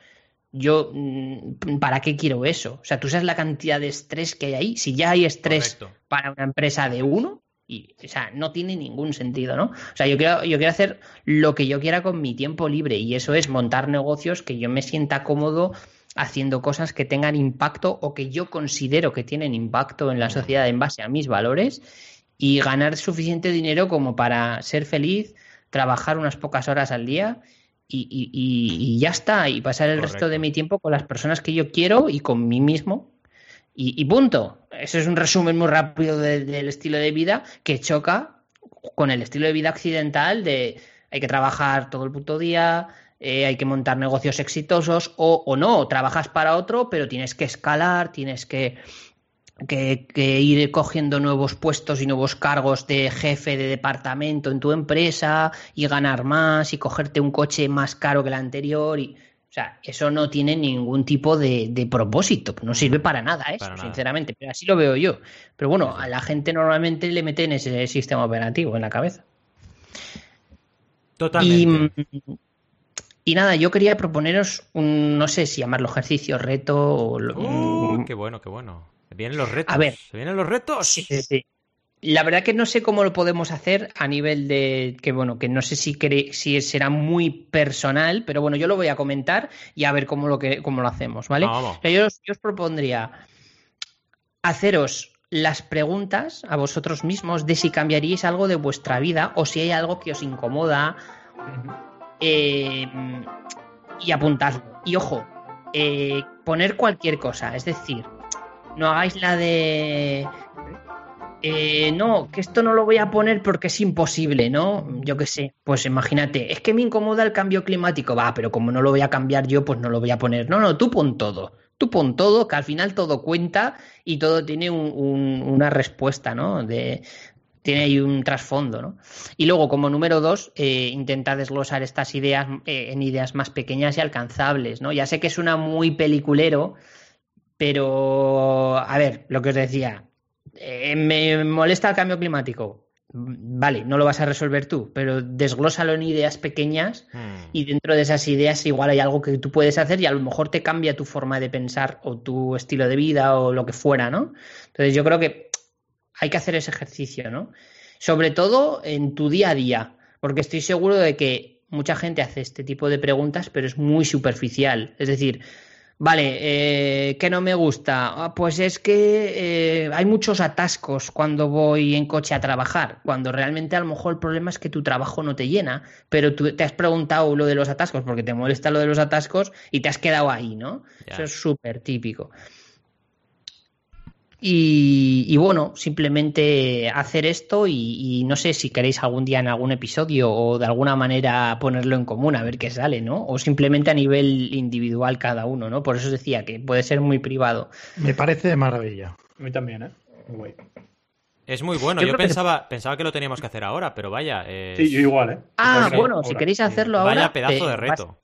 Yo, mm, ¿para qué quiero eso? O sea, tú sabes la cantidad de estrés que hay ahí. Si ya hay estrés Correcto. para una empresa de uno, y, o sea, no tiene ningún sentido, ¿no? O sea, yo quiero, yo quiero hacer lo que yo quiera con mi tiempo libre y eso es montar negocios que yo me sienta cómodo haciendo cosas que tengan impacto o que yo considero que tienen impacto en la sociedad en base a mis valores y ganar suficiente dinero como para ser feliz, trabajar unas pocas horas al día y, y- y- ya está, y pasar el resto de mi tiempo con las personas que yo quiero y con mí mismo. Y, y punto. Eso es un resumen muy rápido de- del estilo de vida que choca con el estilo de vida occidental de hay que trabajar todo el puto día, eh, hay que montar negocios exitosos o, o no, trabajas para otro, pero tienes que escalar, tienes que, que, que ir cogiendo nuevos puestos y nuevos cargos de jefe de departamento en tu empresa y ganar más y cogerte un coche más caro que el anterior y o sea, eso no tiene ningún tipo de, de propósito, no sirve para nada eso, Para nada. sinceramente, pero así lo veo yo. Pero bueno, a la gente normalmente le meten ese sistema operativo en la cabeza. Y, Totalmente. y nada, yo quería proponeros un, no sé si llamarlo ejercicio, reto o... lo- Uh, qué bueno, qué bueno. Vienen los retos. A ver. ¿Se vienen los retos? Sí, sí. La verdad que no sé cómo lo podemos hacer a nivel de que bueno, que no sé si quere- si será muy personal, pero bueno, yo lo voy a comentar y a ver cómo lo que cómo lo hacemos, ¿vale? Vamos. O sea, yo, os, yo os propondría haceros las preguntas a vosotros mismos de si cambiaríais algo de vuestra vida o si hay algo que os incomoda eh, y apuntadlo. Y ojo, eh, poner cualquier cosa, es decir, no hagáis la de... eh, no, que esto no lo voy a poner porque es imposible, ¿no? Yo qué sé, pues imagínate, es que me incomoda el cambio climático, va, pero como no lo voy a cambiar yo, pues no lo voy a poner. No, no, tú pon todo, tú pon todo, que al final todo cuenta y todo tiene un- un- una respuesta, ¿no? De, tiene ahí un trasfondo, ¿no? Y luego, como número dos, eh, intenta desglosar estas ideas eh, en ideas más pequeñas y alcanzables, ¿no? Ya sé que suena muy peliculero, pero, a ver, lo que os decía, eh, me molesta el cambio climático. Vale, no lo vas a resolver tú, pero desglósalo en ideas pequeñas Hmm. y dentro de esas ideas igual hay algo que tú puedes hacer y a lo mejor te cambia tu forma de pensar o tu estilo de vida o lo que fuera, ¿no? Entonces yo creo que hay que hacer ese ejercicio, ¿no? Sobre todo en tu día a día, porque estoy seguro de que mucha gente hace este tipo de preguntas, pero es muy superficial. Es decir, vale, eh, ¿qué no me gusta? Ah, pues es que eh, hay muchos atascos cuando voy en coche a trabajar, cuando realmente a lo mejor el problema es que tu trabajo no te llena, pero tú te has preguntado lo de los atascos porque te molesta lo de los atascos y te has quedado ahí, ¿no? Eso es súper típico. Y, y bueno, simplemente hacer esto y, y no sé si queréis algún día en algún episodio o de alguna manera ponerlo en común a ver qué sale, ¿no? O simplemente a nivel individual cada uno, ¿no? Por eso os decía que puede ser muy privado. Me parece de maravilla. A mí también, ¿eh? Muy. Es muy bueno. Yo Yo, creo que- pensaba, pensaba que lo teníamos que hacer ahora, pero vaya. es- Sí, yo igual, ¿eh? Ah, bueno, ahora. si queréis hacerlo ahora. Vaya pedazo de reto.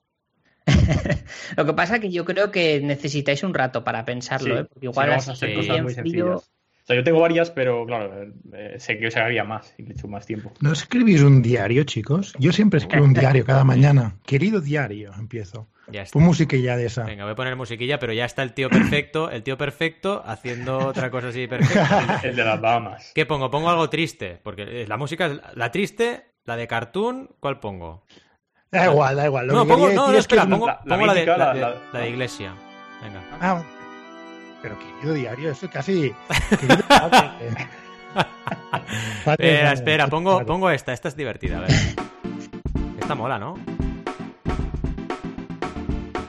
Lo que pasa es que yo creo que necesitáis un rato para pensarlo, Sí, ¿eh? Porque igual sí, vamos a hacer cosas muy frío- sencillas. O sea, yo tengo varias, pero claro, eh, sé que se haría más y le echo más tiempo. ¿No escribís un diario, chicos? Yo siempre escribo un diario cada mañana. Querido diario, empiezo. Ya está. Pon musiquilla de esa. Venga, voy a poner musiquilla, pero ya está el tío perfecto, el tío perfecto haciendo otra cosa así perfecta. El de las Bahamas. ¿Qué pongo? Pongo algo triste, porque la música es la triste, la de cartoon, ¿cuál pongo? Da igual, da igual. Lo no, que pongo, no, no, es que espera, es un- pongo, la- pongo la, de, mítica, la de- la- la de iglesia. Venga. Ah, pero querido diario, eso casi. Padre, Espera, espera, pongo, pongo esta, esta es divertida, a ver. Esta mola, ¿no?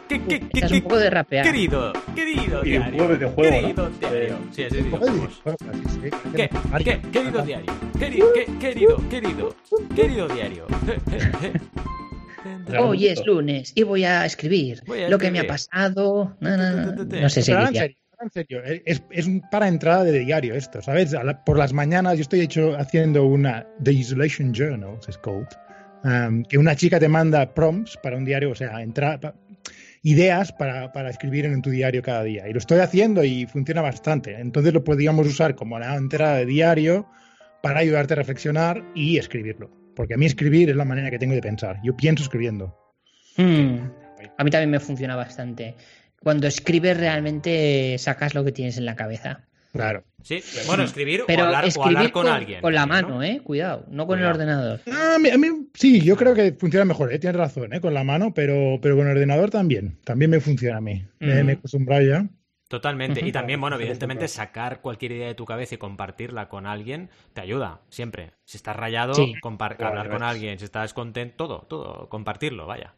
¿Qué, qué, qué, es qué- un poco de rapear. Querido, querido Videojuego, diario. videojuego, ¿no? Querido diario. Sí, Un de videojuegos. videojuegos, sí, sí, ¿Qué? ¿Qué? Querido diario. Querido, qué- querido, querido, querido diario. Hoy es lunes y voy a escribir Voy a lo que me ha pasado. No, no, no, no sé seguir en serio, serio, es, para entrada de diario esto, ¿sabes? La- por las mañanas yo estoy hecho haciendo una The Isolation Journal, es called, um, que una chica te manda prompts para un diario, o sea, entra, pa- ideas para, para escribir en tu diario cada día. Y lo estoy haciendo y funciona bastante. Entonces lo podríamos usar como la entrada de diario para ayudarte a reflexionar y escribirlo. Porque a mí escribir es la manera que tengo de pensar. Yo pienso escribiendo. Mm. A mí también me funciona bastante. Cuando escribes realmente sacas lo que tienes en la cabeza. Claro. Sí, bueno, escribir, Pero o, hablar, o escribir hablar con, alguien. Con la mano, ¿no? ¿eh? Cuidado, no con Cuidado. el ordenador. Ah, a mí, a mí- sí, yo creo que funciona mejor, ¿eh? tienes razón, ¿eh? con la mano, pero, pero con el ordenador también. También me funciona a mí. Me, Ujú. me he acostumbrado ya. Totalmente. Y también, bueno, evidentemente, sacar cualquier idea de tu cabeza y compartirla con alguien te ayuda, siempre. Si estás rayado, Sí. Claro, hablar con alguien. Si estás contento, todo, todo, compartirlo, vaya.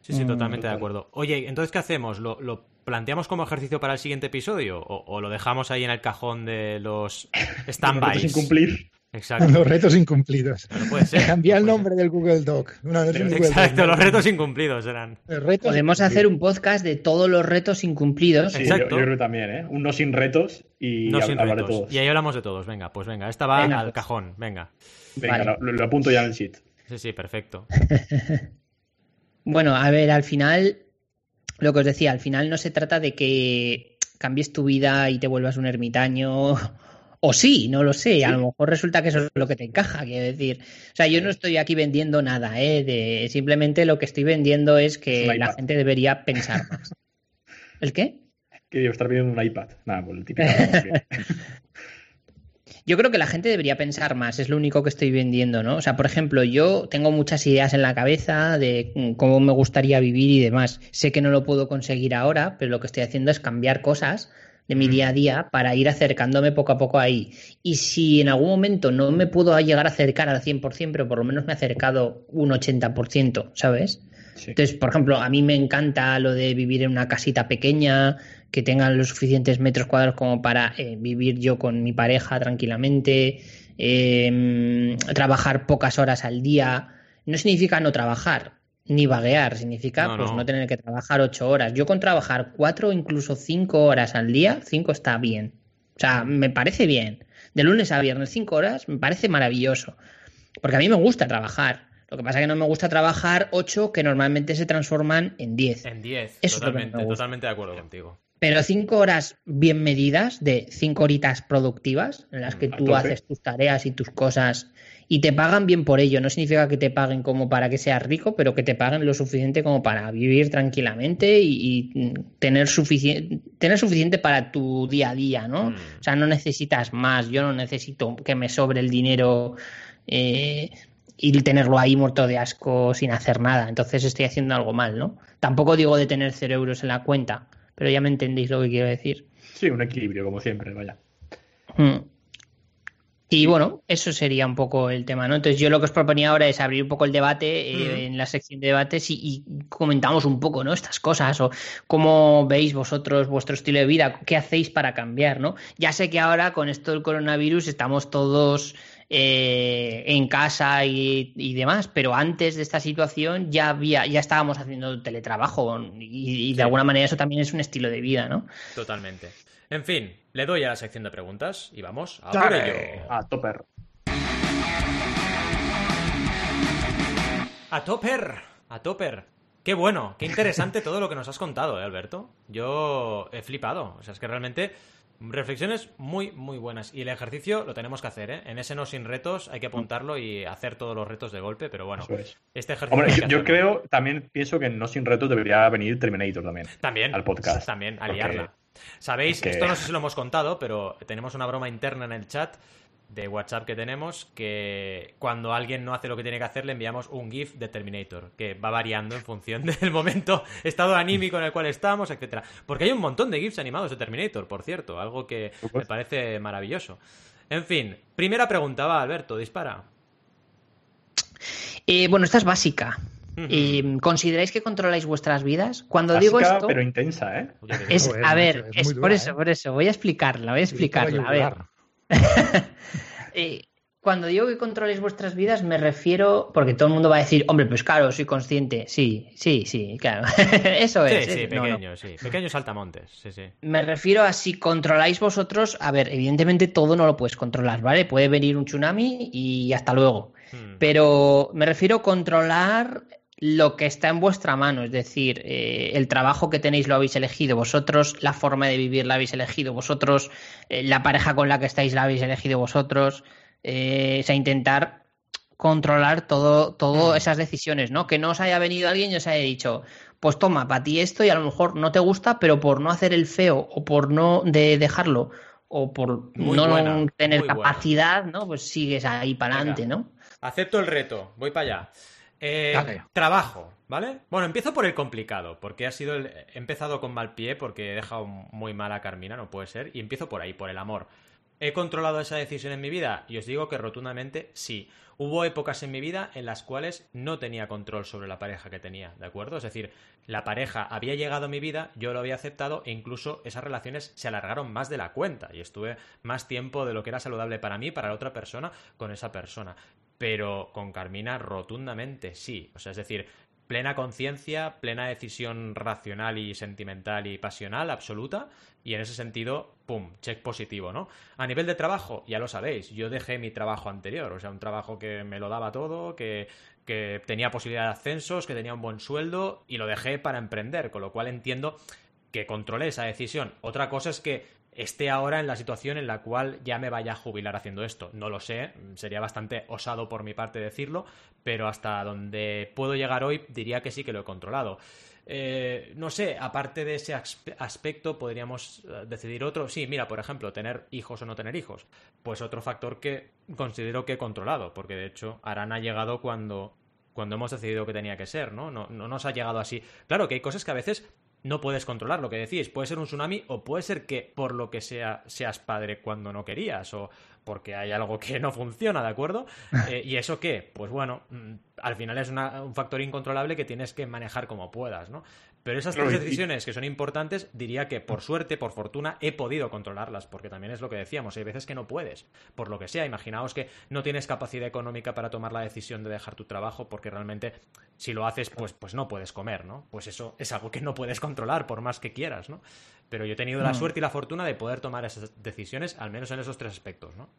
Sí, sí, Mm, totalmente de acuerdo. Oye, entonces, ¿qué hacemos? ¿Lo, lo planteamos como ejercicio para el siguiente episodio? ¿O, o lo dejamos ahí en el cajón de los stand-bys? sin cumplir. Exacto. Los retos incumplidos. No puede ser. No el nombre del Google Doc. No, no. Google Exacto, Doc, los retos incumplidos eran. Retos Podemos incumplidos. hacer un podcast de todos los retos incumplidos. Sí, yo, Exacto. yo creo que también, ¿eh? Un no sin retos y No sin hablar de retos. todos. Y ahí hablamos de todos. Venga, pues venga, esta va Venga, al pues. cajón. Venga. Venga, Vale. lo, lo apunto ya en el sheet. Sí, sí, perfecto. Bueno, a ver, al final, lo que os decía, al final no se trata de que cambies tu vida y te vuelvas un ermitaño. O sí, no lo sé. A lo mejor resulta que eso es lo que te encaja, quiero decir. O sea, yo no estoy aquí vendiendo nada, ¿eh? De, simplemente lo que estoy vendiendo es que Es la gente debería pensar más. ¿El qué? Que debo estar viendo un iPad. Nada, pues el típico. Yo creo que la gente debería pensar más, es lo único que estoy vendiendo, ¿no? O sea, por ejemplo, yo tengo muchas ideas en la cabeza de mm, cómo me gustaría vivir y demás. Sé que no lo puedo conseguir ahora, pero lo que estoy haciendo es cambiar cosas de mi día a día para ir acercándome poco a poco ahí. Y si en algún momento no me puedo llegar a acercar al 100%, pero por lo menos me he acercado un 80%, ¿sabes? Sí. Entonces, por ejemplo, a mí me encanta lo de vivir en una casita pequeña, que tenga los suficientes metros cuadrados como para eh, vivir yo con mi pareja tranquilamente, eh, trabajar pocas horas al día. No significa no trabajar, ni vaguear, significa No, pues no. no tener que trabajar ocho horas. Yo con trabajar cuatro o incluso cinco horas al día, cinco está bien. O sea, me parece bien. De lunes a viernes, cinco horas, me parece maravilloso. Porque a mí me gusta trabajar. Lo que pasa es que no me gusta trabajar 8 que normalmente se transforman en 10. En 10. Eso es lo que Totalmente, totalmente de acuerdo contigo. Pero 5 horas bien medidas, de 5 horitas productivas, en las que A tú haces tus tareas y tus cosas y te pagan bien por ello. No significa que te paguen como para que seas rico, pero que te paguen lo suficiente como para vivir tranquilamente y, y tener, sufici- tener suficiente para tu día a día, ¿no? Mm. O sea, no necesitas más. Yo no necesito que me sobre el dinero eh, y tenerlo ahí muerto de asco sin hacer nada. Entonces estoy haciendo algo mal, ¿no? Tampoco digo de tener cero euros en la cuenta, pero ya me entendéis lo que quiero decir. Sí, un equilibrio, como siempre, vaya. Mm. Y bueno, eso sería un poco el tema, ¿no? Entonces yo lo que os proponía ahora es abrir un poco el debate eh, Ujú. en la sección de debates y, y comentamos un poco, ¿no? Estas cosas o cómo veis vosotros vuestro estilo de vida, qué hacéis para cambiar, ¿no? Ya sé que ahora con esto del coronavirus estamos todos eh, en casa y, y demás, pero antes de esta situación ya había, ya estábamos haciendo teletrabajo y, y de Sí. alguna manera eso también es un estilo de vida, ¿no? Totalmente. En fin, le doy a la sección de preguntas y vamos a por ello. A topper. A Topper. A Topper. Qué bueno, qué interesante todo lo que nos has contado, ¿eh, Alberto? Yo he flipado. O sea, es que realmente reflexiones muy, muy buenas. Y el ejercicio lo tenemos que hacer, ¿eh? En ese no sin retos hay que apuntarlo y hacer todos los retos de golpe, pero bueno, es. este ejercicio... Hombre, yo, yo creo, también pienso que en no sin retos debería venir Terminator también. También. al podcast. También, a Porque- liarla. Sabéis, esto no sé si lo hemos contado, pero tenemos una broma interna en el chat de WhatsApp que tenemos que cuando alguien no hace lo que tiene que hacer le enviamos un GIF de Terminator, que va variando en función del momento, estado anímico en el cual estamos, etcétera. Porque hay un montón de GIFs animados de Terminator, por cierto, algo que me parece maravilloso. En fin, primera pregunta, va, Alberto, dispara. Eh, bueno, esta es básica. Eh, ¿Consideráis que controláis vuestras vidas? Cuando Básica, digo esto, pero intensa, ¿eh? Es, a ver, es por dura, eso, ¿eh? por eso, voy a explicarla, voy a explicarla. A ver, cuando digo que controléis vuestras vidas, me refiero. Porque todo el mundo va a decir, hombre, pues claro, soy consciente. Sí, sí, sí, claro. Eso es. Sí, sí, es- no, no. pequeños, sí. Pequeños saltamontes, sí, sí. Me refiero a si controláis vosotros. A ver, evidentemente todo no lo puedes controlar, ¿vale? Puede venir un tsunami y hasta luego. Hmm. Pero me refiero a controlar lo que está en vuestra mano, es decir, eh, el trabajo que tenéis lo habéis elegido vosotros, la forma de vivir la habéis elegido vosotros, eh, la pareja con la que estáis la habéis elegido vosotros, eh, o sea, intentar controlar todo, todas esas decisiones, ¿no? Que no os haya venido alguien y os haya dicho, pues toma, para ti esto y a lo mejor no te gusta, pero por no hacer el feo o por no de dejarlo o por Muy no buena, tener buena. capacidad, ¿no? Pues sigues ahí para adelante. ¿no? Acepto el reto, voy para allá. Eh, trabajo, ¿vale? Bueno, empiezo por el complicado, porque ha sido el... he empezado con mal pie porque he dejado muy mal a Carmina, no puede ser, y empiezo por ahí, por el amor. ¿He controlado esa decisión en mi vida? Y os digo que rotundamente sí. Hubo épocas en mi vida en las cuales no tenía control sobre la pareja que tenía, ¿de acuerdo? Es decir, la pareja había llegado a mi vida, yo lo había aceptado e incluso esas relaciones se alargaron más de la cuenta y estuve más tiempo de lo que era saludable para mí, para la otra persona, con esa persona. Pero con Carmina rotundamente sí. O sea, es decir, plena conciencia, plena decisión racional y sentimental y pasional absoluta. Y en ese sentido, pum, check positivo, ¿no? A nivel de trabajo, ya lo sabéis, yo dejé mi trabajo anterior, o sea, un trabajo que me lo daba todo, que, que tenía posibilidad de ascensos, que tenía un buen sueldo, y lo dejé para emprender, con lo cual entiendo que controlé esa decisión. Otra cosa es que esté ahora en la situación en la cual ya me vaya a jubilar haciendo esto. No lo sé, sería bastante osado por mi parte decirlo, pero hasta donde puedo llegar hoy diría que sí que lo he controlado. Eh, no sé, aparte de ese aspe- aspecto, podríamos eh, decidir otro. Sí, mira, por ejemplo, tener hijos o no tener hijos. Pues otro factor que considero que he controlado, porque de hecho Arán ha llegado cuando, cuando hemos decidido que tenía que ser, ¿no? No, no nos ha llegado así. Claro que hay cosas que a veces no puedes controlar, lo que decís. Puede ser un tsunami o puede ser que por lo que sea seas padre cuando no querías o porque hay algo que no funciona, ¿de acuerdo? Eh, ¿Y eso qué? Pues bueno, mm, al final es una- un factor incontrolable que tienes que manejar como puedas, ¿no? Pero esas tres decisiones que son importantes, diría que por suerte, por fortuna, he podido controlarlas, porque también es lo que decíamos, hay veces que no puedes, por lo que sea. Imaginaos que no tienes capacidad económica para tomar la decisión de dejar tu trabajo, porque realmente si lo haces, pues, pues no puedes comer, ¿no? Pues eso es algo que no puedes controlar, por más que quieras, ¿no? Pero yo he tenido la suerte y la fortuna de poder tomar esas decisiones, al menos en esos tres aspectos, ¿no?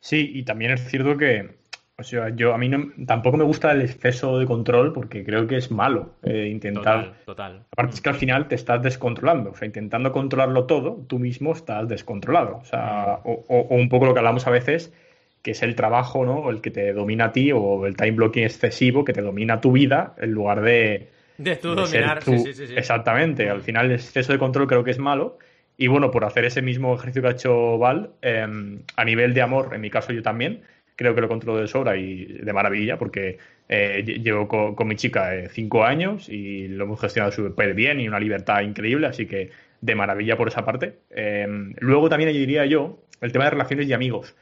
Sí, y también es cierto que, o sea, yo a mí no, tampoco me gusta el exceso de control porque creo que es malo eh, intentar. Total, total. Aparte es que al final te estás descontrolando, o sea, intentando controlarlo todo, tú mismo estás descontrolado. O sea, o, o- o un poco lo que hablamos a veces, que es el trabajo, ¿no? El que te domina a ti, o el time blocking excesivo que te domina tu vida, en lugar de, De tú de dominar, tú- sí, sí, sí, sí. Exactamente. Al final el exceso de control creo que es malo. Y bueno, por hacer ese mismo ejercicio que ha hecho Val, eh, a nivel de amor, en mi caso yo también, creo que lo controlo de sobra y de maravilla, porque eh, lle- llevo co- con, mi chica eh, cinco años y lo hemos gestionado súper bien y una libertad increíble, así que de maravilla por esa parte. Eh, luego también diría yo el tema de relaciones y amigos.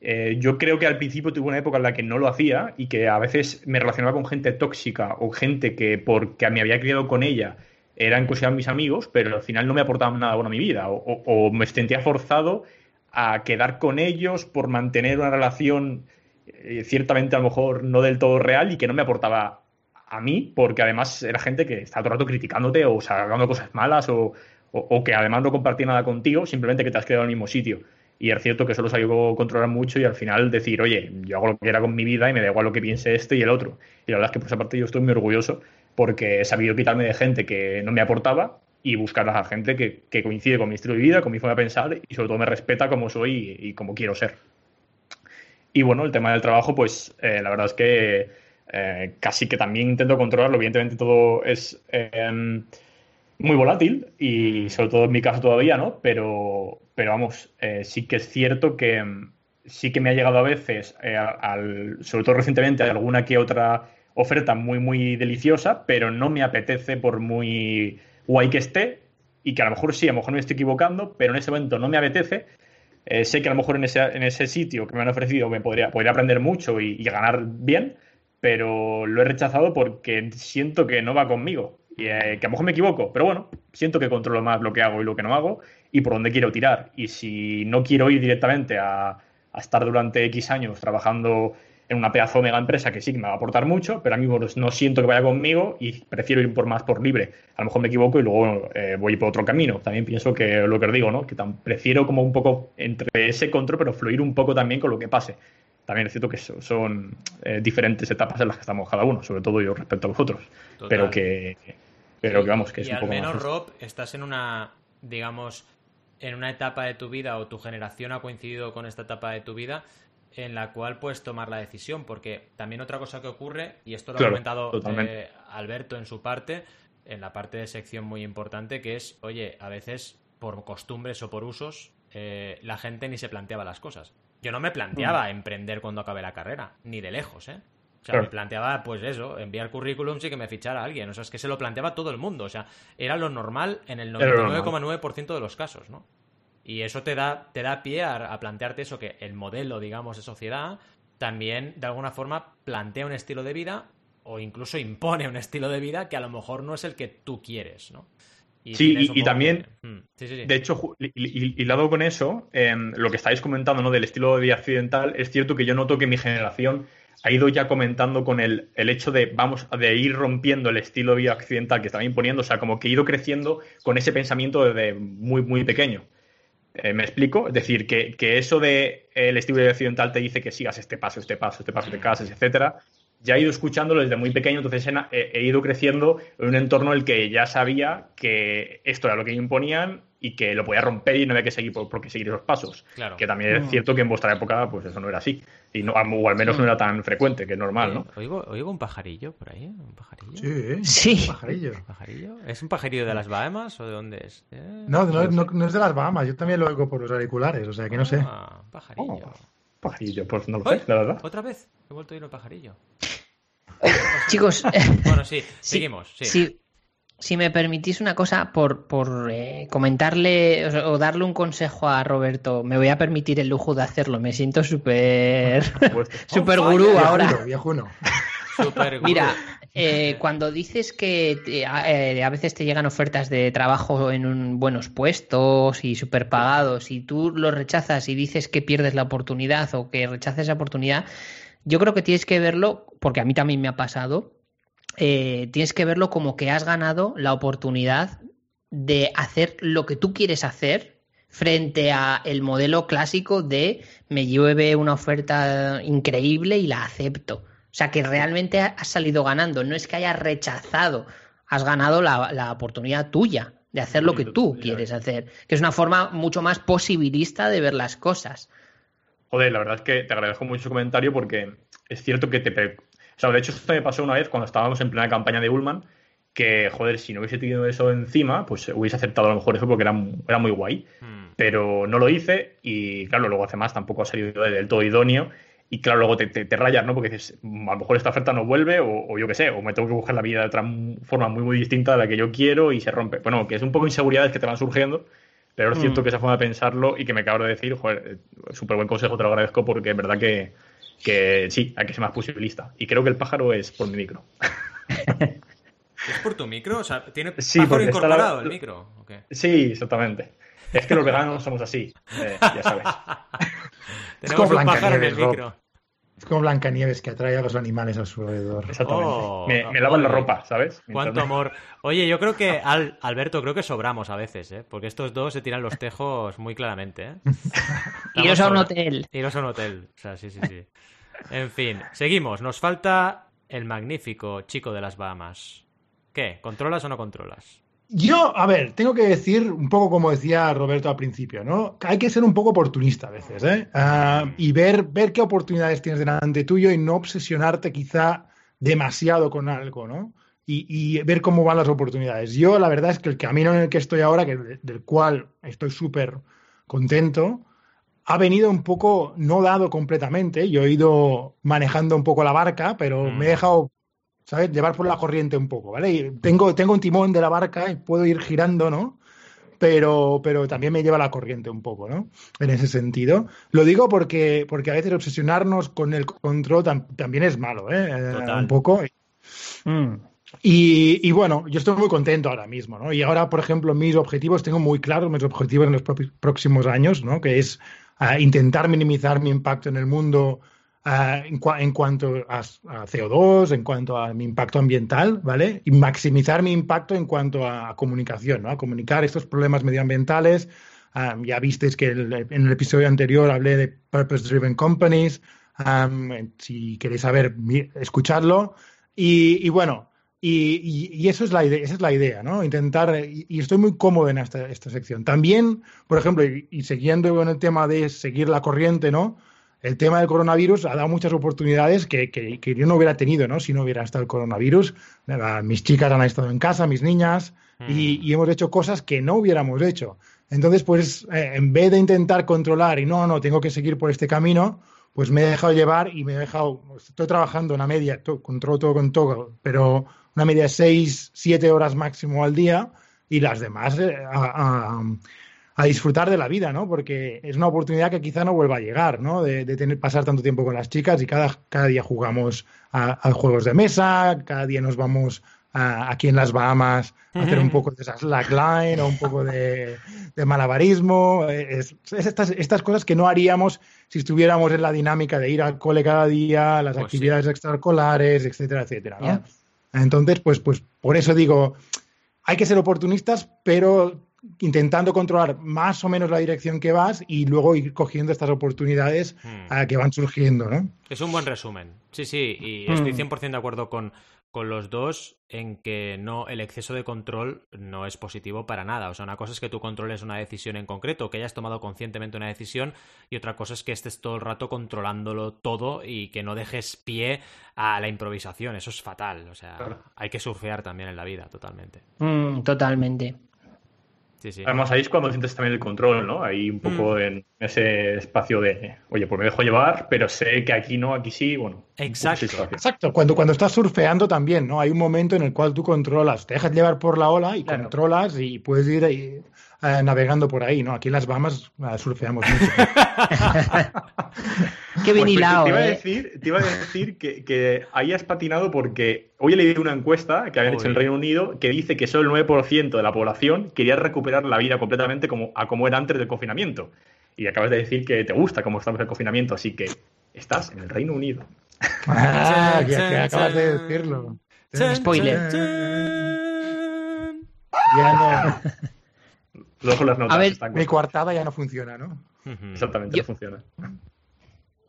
Eh, yo creo que al principio tuve una época en la que no lo hacía y que a veces me relacionaba con gente tóxica o gente que porque me había criado con ella eran considerados mis amigos, pero al final no me aportaban nada bueno a mi vida o me sentía forzado a quedar con ellos por mantener una relación eh, ciertamente a lo mejor no del todo real y que no me aportaba a mí, porque además era gente que estaba todo el rato criticándote o sacando cosas malas o, o- que además no compartía nada contigo, simplemente que te has quedado en el mismo sitio. Y es cierto que eso lo sabía controlar mucho y al final decir, oye, yo hago lo que quiera con mi vida y me da igual lo que piense este y el otro. Y la verdad es que por esa parte yo estoy muy orgulloso porque he sabido quitarme de gente que no me aportaba y buscar a gente que, que coincide con mi estilo de vida, con mi forma de pensar y sobre todo me respeta como soy y, como quiero ser. Y bueno, el tema del trabajo, pues eh, la verdad es que eh, casi que también intento controlarlo. Evidentemente todo es eh, muy volátil y sobre todo en mi caso todavía, ¿no? Pero, pero vamos, eh, sí que es cierto que mm, sí que me ha llegado a veces, sobre todo recientemente, alguna que otra oferta muy, muy deliciosa, pero no me apetece por muy guay que esté y que a lo mejor sí, a lo mejor me estoy equivocando, pero en ese momento no me apetece. Eh, sé que a lo mejor en ese, en ese sitio que me han ofrecido me podría, podría aprender mucho y, y ganar bien, pero lo he rechazado porque siento que no va conmigo. Y eh, que a lo mejor me equivoco, pero bueno, siento que controlo más lo que hago y lo que no hago y por dónde quiero tirar. Y si no quiero ir directamente a, a estar durante X años trabajando en una pedazo mega empresa que sí que me va a aportar mucho, pero a mí pues, no siento que vaya conmigo y prefiero ir por más por libre. A lo mejor me equivoco y luego eh, voy por otro camino. También pienso que lo que os digo, ¿no? Que prefiero como un poco entre ese control, pero fluir un poco también con lo que pase. También es cierto que son, eh, diferentes etapas en las que estamos cada uno, sobre todo yo respecto a vosotros. Pero que, pero que vamos, que es un al poco menos, más... Rob, estás en una, digamos, en una etapa de tu vida o tu generación ha coincidido con esta etapa de tu vida en la cual puedes tomar la decisión, porque también otra cosa que ocurre, y esto lo Claro, ha comentado eh, Alberto en su parte, en la parte de sección muy importante, que es, oye, a veces por costumbres o por usos, eh, la gente ni se planteaba las cosas. Yo no me planteaba emprender cuando acabé la carrera, ni de lejos, ¿eh? O sea, Claro. me planteaba, pues eso, enviar currículums y que me fichara alguien. O sea, es que se lo planteaba todo el mundo. O sea, era lo normal en el Era lo normal. 99,9% de los casos, ¿no? Y eso te da, te da pie a, a plantearte eso, que el modelo, digamos, de sociedad también, de alguna forma, plantea un estilo de vida o incluso impone un estilo de vida que a lo mejor no es el que tú quieres, ¿no? Sí, y- también, que- Mm, sí, sí, sí. De hecho, hilado con eso, em, lo que estáis comentando ¿no? del estilo de vida occidental, es cierto que yo noto que mi generación ha ido ya comentando con el, el hecho de vamos de ir rompiendo el estilo de vida occidental que estaba imponiendo, o sea, como que he ido creciendo con ese pensamiento desde muy, muy pequeño. Eh, ¿Me explico? Es decir, que, que eso de el estilo de occidental te dice que sigas este paso, este paso, este paso, te cases, etcétera. Ya he ido escuchándolo desde muy pequeño, entonces he, he- ido creciendo en un entorno en el que ya sabía que esto era lo que imponían y que lo podía romper y no había que seguir por, por qué seguir esos pasos. Claro. Que también es cierto que en vuestra época pues eso no era así. Y no, o al menos no era tan frecuente, que es normal, ¿no? Oigo, oigo un pajarillo por ahí, un pajarillo. Sí, ¿eh? Sí. Un pajarillo. ¿Un pajarillo? ¿Es un pajarillo de las Bahamas o de dónde es? Eh, No, no, no, no es de las Bahamas, yo también lo oigo por los auriculares, o sea que no sé. Ah, un pajarillo. Oh, pajarillo, pues no lo sé, la verdad. ¿Otra vez? He vuelto a ir un pajarillo. Chicos, Bueno, sí, Sí, seguimos. Sí. Si me permitís una cosa, por, por eh, comentarle o, darle un consejo a Roberto, me voy a permitir el lujo de hacerlo. Me siento súper On gurú ahora. Viejuno, viejuno. Mira, eh, cuando dices que te- eh, a veces te llegan ofertas de trabajo en un- buenos puestos y súper pagados y tú lo rechazas y dices que pierdes la oportunidad o que rechazas esa oportunidad, yo creo que tienes que verlo, porque a mí también me ha pasado, eh, tienes que verlo como que has ganado la oportunidad de hacer lo que tú quieres hacer frente a el modelo clásico de me llueve una oferta increíble y la acepto. O sea, que realmente has salido ganando, no es que hayas rechazado, has ganado la, la oportunidad tuya de hacer lo que tú quieres hacer, que es una forma mucho más posibilista de ver las cosas. Joder, la verdad es que te agradezco mucho su comentario porque es cierto que te... O sea, de hecho esto me pasó una vez cuando estábamos en plena campaña de Ullman, que, joder, si no hubiese tenido eso encima, pues hubiese aceptado a lo mejor eso porque era, era muy guay. Hmm. Pero no lo hice y, claro, luego además tampoco ha salido del todo idóneo. Y claro, luego te, te, te rayas, ¿no? Porque dices, "Mm, a lo mejor esta oferta no vuelve o, o yo qué sé, o me tengo que buscar la vida de otra forma muy, muy distinta de la que yo quiero y se rompe. Bueno, que es un poco inseguridades que te van surgiendo, pero es cierto Mm. que esa forma de pensarlo y que me acabo de decir, joder, súper buen consejo, te lo agradezco porque es verdad que, que sí, hay que ser más posibilista. Y creo que el pájaro es por mi micro. ¿Es por tu micro? O sea, ¿tiene Sí, pájaro la- incorporado el micro? Sí, exactamente. Es que los veganos somos así, eh, ya sabes. Tenemos como un pájaro en el Blancanieves, Rob. micro. Es como Blancanieves que atrae a los animales a su alrededor. Exactamente. Oh, me, me lavan la ropa, ¿sabes? Cuánto amor. Oye, yo creo que, Al- Alberto, creo que sobramos a veces, ¿eh? Porque estos dos se tiran los tejos muy claramente, ¿eh? Iros a un hotel. Iros a un hotel. O sea, sí, sí, sí. En fin, seguimos. Nos falta el magnífico chico de las Bahamas. ¿Qué? ¿Controlas o no controlas? Yo, a ver, tengo que decir un poco como decía Roberto al principio, ¿no? Hay que ser un poco oportunista a veces, ¿eh? Ah, y ver, ver qué oportunidades tienes delante tuyo y no obsesionarte quizá demasiado con algo, ¿no? Y, y ver cómo van las oportunidades. Yo, la verdad es que el camino en el que estoy ahora, que, del cual estoy súper contento, ha venido un poco, no dado completamente. Yo he ido manejando un poco la barca, pero Mm. me he dejado ¿sabes? Llevar por la corriente un poco, ¿vale? Y tengo, tengo un timón de la barca y puedo ir girando, ¿no? Pero, pero también me lleva la corriente un poco, ¿no? En ese sentido. Lo digo porque, porque a veces obsesionarnos con el control tam- también es malo, ¿eh? Eh, Total. Un poco. Mm. Y, y bueno, yo estoy muy contento ahora mismo, ¿no? Y ahora, por ejemplo, mis objetivos, tengo muy claros mis objetivos en los próximos años, ¿no? Que es a intentar minimizar mi impacto en el mundo en, en, cuanto a, a, CO2, en cuanto a mi impacto ambiental, ¿vale? Y maximizar mi impacto en cuanto a comunicación, ¿no? A comunicar estos problemas medioambientales. Um, ya visteis que en el episodio anterior hablé de Purpose Driven Companies. Um, si queréis saber, escuchadlo. Y, y bueno, y, y, y, eso es la idea, esa es la idea, ¿no? Intentar, y, y estoy muy cómodo en esta, esta sección. También, por ejemplo, y, siguiendo con el tema de seguir la corriente, ¿no? el tema del coronavirus ha dado muchas oportunidades que, que, que, yo no hubiera tenido, ¿no? Si no hubiera estado el coronavirus. Mis chicas han estado en casa, mis niñas, mm. y, y, hemos hecho cosas que no hubiéramos hecho. Entonces, pues, eh, en vez de intentar controlar y no, no, tengo que seguir por este camino, pues me he dejado llevar y me he dejado, estoy trabajando una media, to, controlo todo con todo, pero una media de seis, siete horas máximo al día y las demás eh, a, a, a disfrutar de la vida, ¿no? Porque es una oportunidad que quizá no vuelva a llegar, ¿no? De, de tener, pasar tanto tiempo con las chicas y cada, cada día jugamos a, a, juegos de mesa, cada día nos vamos a, aquí en las Bahamas a hacer un poco de slackline o un poco de, de malabarismo. Es, es estas, estas, cosas que no haríamos si estuviéramos en la dinámica de ir al cole cada día, las pues actividades sí. extraescolares, etcétera, etcétera, ¿no? Yeah. Entonces, pues, pues por eso digo, hay que ser oportunistas, pero intentando controlar más o menos la dirección que vas y luego ir cogiendo estas oportunidades hmm. uh, que van surgiendo, ¿no? Es un buen resumen. Sí, sí, y estoy 100% de acuerdo con, con los dos en que no el exceso de control no es positivo para nada. O sea, una cosa es que tú controles una decisión en concreto, que hayas tomado conscientemente una decisión, y otra cosa es que estés todo el rato controlándolo todo y que no dejes pie a la improvisación. Eso es fatal. O sea, claro. hay que surfear también en la vida, totalmente. Mm, totalmente. Sí, sí. Además, ahí es cuando sientes también el control, ¿no? Ahí un poco mm. en ese espacio de, oye, pues me dejo llevar, pero sé que aquí no, aquí sí, bueno. Exacto. Exacto. Cuando, cuando estás surfeando también, ¿no? Hay un momento en el cual tú controlas, te dejas llevar por la ola y claro. controlas y puedes ir ahí, eh, navegando por ahí, ¿no? Aquí en las Bahamas eh, surfeamos mucho. Qué bien pues, hilado, te, iba eh. a decir, te iba a decir que, que, ahí has patinado porque hoy he leído una encuesta que habían Uy. hecho en el Reino Unido que dice que solo el 9% de la población quería recuperar la vida completamente como, a como era antes del confinamiento. Y acabas de decir que te gusta cómo estamos en el confinamiento, así que estás en el Reino Unido. Ah, que, que acabas de decirlo. Spoiler. Ya no. Luego las notas. A ver, están mi coartada ya no funciona, ¿no? Exactamente, Yo- no funciona.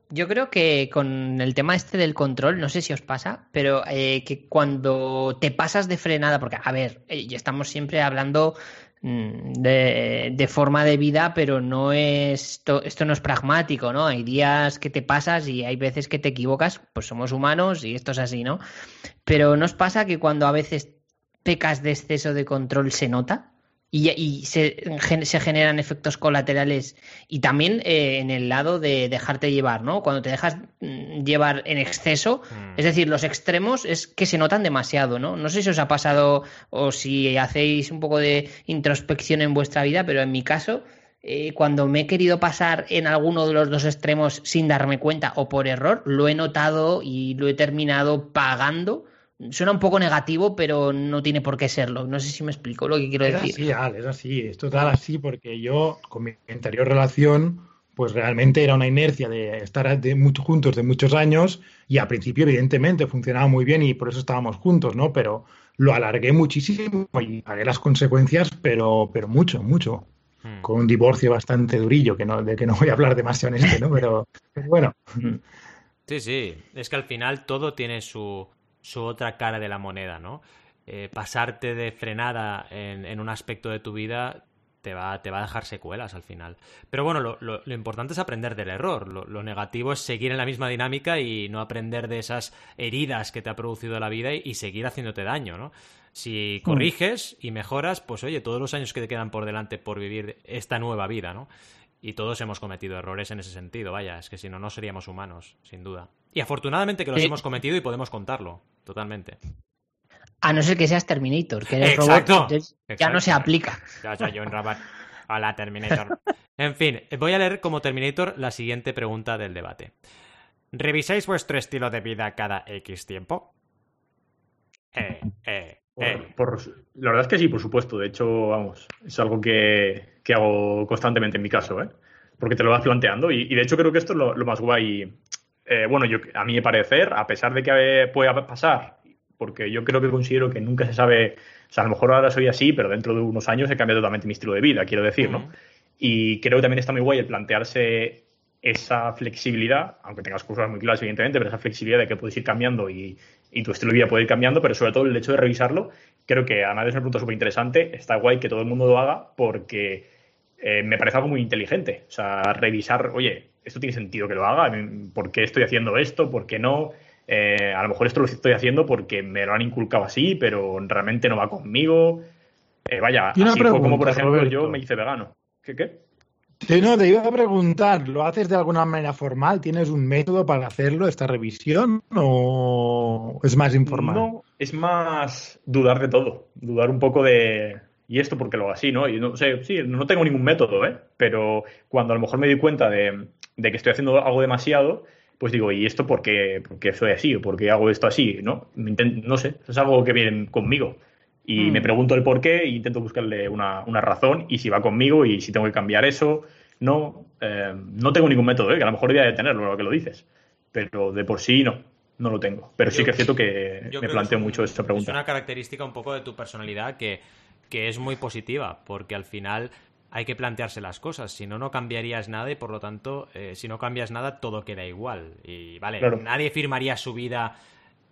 Yo creo que con el tema este del control, no sé si os pasa, pero eh, que cuando te pasas de frenada, porque, a ver, eh, estamos siempre hablando mm, de, de forma de vida, pero no es esto, esto no es pragmático, ¿no? Hay días que te pasas y hay veces que te equivocas, pues somos humanos y esto es así, ¿no? Pero ¿nos pasa que cuando a veces pecas de exceso de control se nota? Y, y se, se generan efectos colaterales y también eh, en el lado de dejarte llevar, ¿no? Cuando te dejas mm, llevar en exceso, Mm. es decir, los extremos es que se notan demasiado, ¿no? No sé si os ha pasado o si hacéis un poco de introspección en vuestra vida, pero en mi caso, eh, cuando me he querido pasar en alguno de los dos extremos sin darme cuenta o por error, lo he notado y lo he terminado pagando. Suena un poco negativo, pero no tiene por qué serlo. No sé si me explico lo que quiero Es decir. así, Al, es así, es total así, porque yo, con mi anterior relación, pues realmente era una inercia de estar de mucho, juntos de muchos años y al principio, evidentemente, funcionaba muy bien y por eso estábamos juntos, ¿no? Pero lo alargué muchísimo y pagué las consecuencias, pero, pero mucho, mucho. Hmm. Con un divorcio bastante durillo, que no, de que no voy a hablar demasiado en este, ¿no? Pero, pero bueno. Sí, sí. Es que al final todo tiene su, su otra cara de la moneda, ¿no? Eh, pasarte de frenada en, en, un aspecto de tu vida te va, te va a dejar secuelas al final. Pero bueno, lo, lo, lo importante es aprender del error. Lo, lo, negativo es seguir en la misma dinámica y no aprender de esas heridas que te ha producido la vida y, y seguir haciéndote daño, ¿no? Si corriges y mejoras, pues oye, todos los años que te quedan por delante por vivir esta nueva vida, ¿no? Y todos hemos cometido errores en ese sentido, vaya, es que si no, no seríamos humanos, sin duda. Y afortunadamente que los Sí. hemos cometido y podemos contarlo, totalmente. A no ser que seas Terminator, que eres Exacto, robot, entonces ya exacto. no se aplica. Ya soy yo en Rabat. Hola, Terminator. En fin, voy a leer como Terminator la siguiente pregunta del debate. ¿Revisáis vuestro estilo de vida cada X tiempo? Eh, eh, eh. Por, por- la verdad es que sí, por supuesto. De hecho, vamos, es algo que, que hago constantemente en mi caso, ¿eh? porque te lo vas planteando. Y, de hecho creo que esto es lo, más guay. Eh, bueno, yo, a mi parecer, a pesar de que pueda pasar, porque yo creo que considero que nunca se sabe, o sea, a lo mejor ahora soy así, pero dentro de unos años he cambiado totalmente mi estilo de vida, quiero decir, ¿no? Y creo que también está muy guay el plantearse esa flexibilidad, aunque tengas cosas muy claras, evidentemente, pero esa flexibilidad de que puedes ir cambiando y, tu estilo de vida puede ir cambiando, pero sobre todo el hecho de revisarlo, creo que además es un punto súper interesante, está guay que todo el mundo lo haga porque eh, me parece algo muy inteligente. O sea, revisar, oye, esto tiene sentido que lo haga, ¿por qué estoy haciendo esto? ¿Por qué no? Eh, a lo mejor esto lo estoy haciendo porque me lo han inculcado así, pero realmente no va conmigo. Eh, vaya, así como por ejemplo yo me hice vegano. ¿Qué qué? no, te iba a preguntar, ¿lo haces de alguna manera formal? ¿Tienes un método para hacerlo, esta revisión? ¿O es más informal? No, es más dudar de todo. Dudar un poco de. ¿Y esto porque lo hago así, no? Y no sé, sí, no tengo ningún método, ¿eh? Pero cuando a lo mejor me di cuenta de, de que estoy haciendo algo demasiado, pues digo, ¿y esto por qué, soy así? ¿O por qué hago esto así? ¿No? no sé, es algo que viene conmigo. Y me mm. pregunto el por qué e intento buscarle una, razón y si va conmigo y si tengo que cambiar eso. No, eh, no tengo ningún método, ¿eh? que a lo mejor debería de tenerlo, lo que lo dices. Pero de por sí no, no lo tengo. Pero sí que es cierto que me planteo mucho esta pregunta. Es una característica un poco de tu personalidad que, que es muy positiva, porque al final hay que plantearse las cosas, si no, no cambiarías nada y por lo tanto, eh, si no cambias nada, todo queda igual. Y vale, nadie firmaría su vida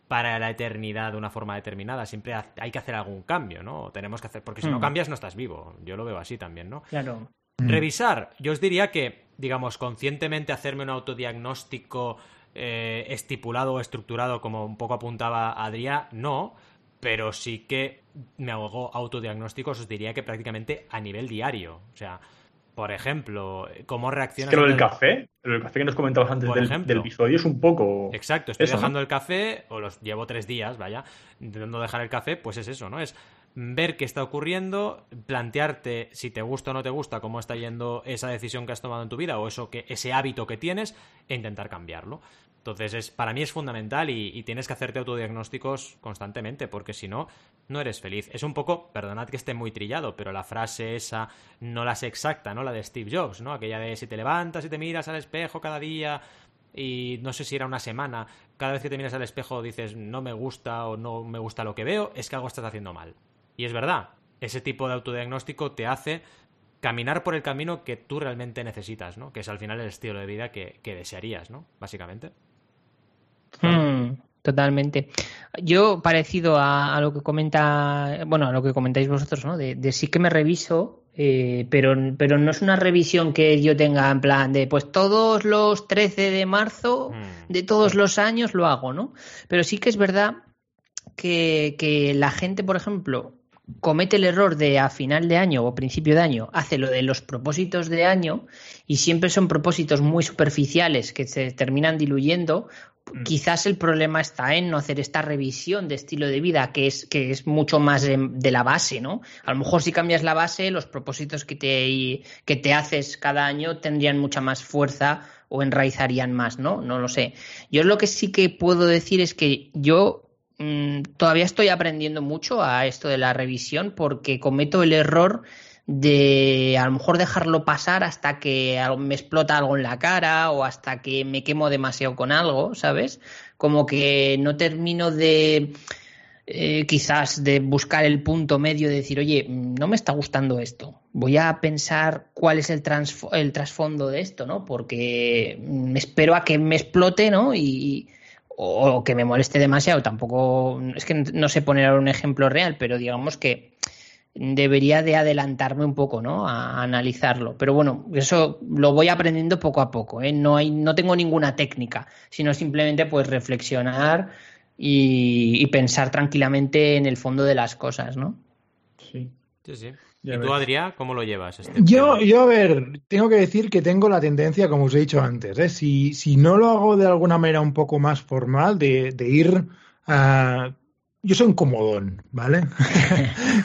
para la eternidad de una forma determinada, siempre hay que hacer algún cambio, ¿no? Tenemos que hacer, porque si no mm. cambias no estás vivo, yo lo veo así también, ¿no? Claro. Mm. Revisar, yo os diría que, digamos, conscientemente hacerme un autodiagnóstico eh, estipulado o estructurado, como un poco apuntaba Adrián, no, pero sí que me hago autodiagnósticos, os diría que prácticamente a nivel diario. O sea, por ejemplo, cómo reaccionas. Es que lo del café, lo del café que nos comentabas antes del, del, episodio es un poco. Exacto, estoy dejando el café, o los llevo tres días, vaya, intentando dejar el café, pues es eso, ¿no? Es ver qué está ocurriendo, plantearte si te gusta o no te gusta, cómo está yendo esa decisión que has tomado en tu vida, o eso que, ese hábito que tienes, e intentar cambiarlo. Entonces, es, para mí es fundamental y, tienes que hacerte autodiagnósticos constantemente, porque si no, no eres feliz. Es un poco, perdonad que esté muy trillado, pero la frase esa no la sé exacta, ¿no? La de Steve Jobs, ¿no? Aquella de si te levantas y te miras al espejo cada día y no sé si era una semana, cada vez que te miras al espejo dices no me gusta o no me gusta lo que veo, es que algo estás haciendo mal. Y es verdad, ese tipo de autodiagnóstico te hace caminar por el camino que tú realmente necesitas, ¿no? Que es al final el estilo de vida que, que desearías, ¿no? Básicamente. Hmm, totalmente. Yo, parecido a, lo que comenta, bueno, a lo que comentáis vosotros, ¿no? De, sí que me reviso, eh, pero, pero no es una revisión que yo tenga en plan de, pues todos los 13 de marzo hmm. de todos los años lo hago, ¿no? Pero sí que es verdad que, que la gente, por ejemplo, comete el error de a final de año o principio de año hace lo de los propósitos de año y siempre son propósitos muy superficiales que se terminan diluyendo Mm. Quizás el problema está en no hacer esta revisión de estilo de vida, que es, que es mucho más de, la base, ¿no? A lo mejor si cambias la base, los propósitos que te, que te haces cada año tendrían mucha más fuerza o enraizarían más, ¿no? No lo sé. Yo lo que sí que puedo decir es que yo todavía estoy aprendiendo mucho a esto de la revisión porque cometo el error de a lo mejor dejarlo pasar hasta que me explota algo en la cara o hasta que me quemo demasiado con algo, ¿sabes? Como que no termino de eh, quizás de buscar el punto medio de decir, oye, no me está gustando esto. Voy a pensar cuál es el, trasfondo de esto, ¿no? Porque me espero a que me explote, ¿no? Y, o que me moleste demasiado. Tampoco, es que no sé poner un ejemplo real, pero digamos que debería de adelantarme un poco, ¿no? A, analizarlo. Pero bueno, eso lo voy aprendiendo poco a poco, ¿eh? No hay, no tengo ninguna técnica, sino simplemente pues reflexionar y, pensar tranquilamente en el fondo de las cosas, ¿no? Sí. Sí, sí. ¿Y tú, Adrián, cómo lo llevas? Este yo, yo, a ver, tengo que decir que tengo la tendencia, como os he dicho antes, ¿eh? si, si no lo hago de alguna manera un poco más formal, de, de ir a yo soy un comodón, ¿vale?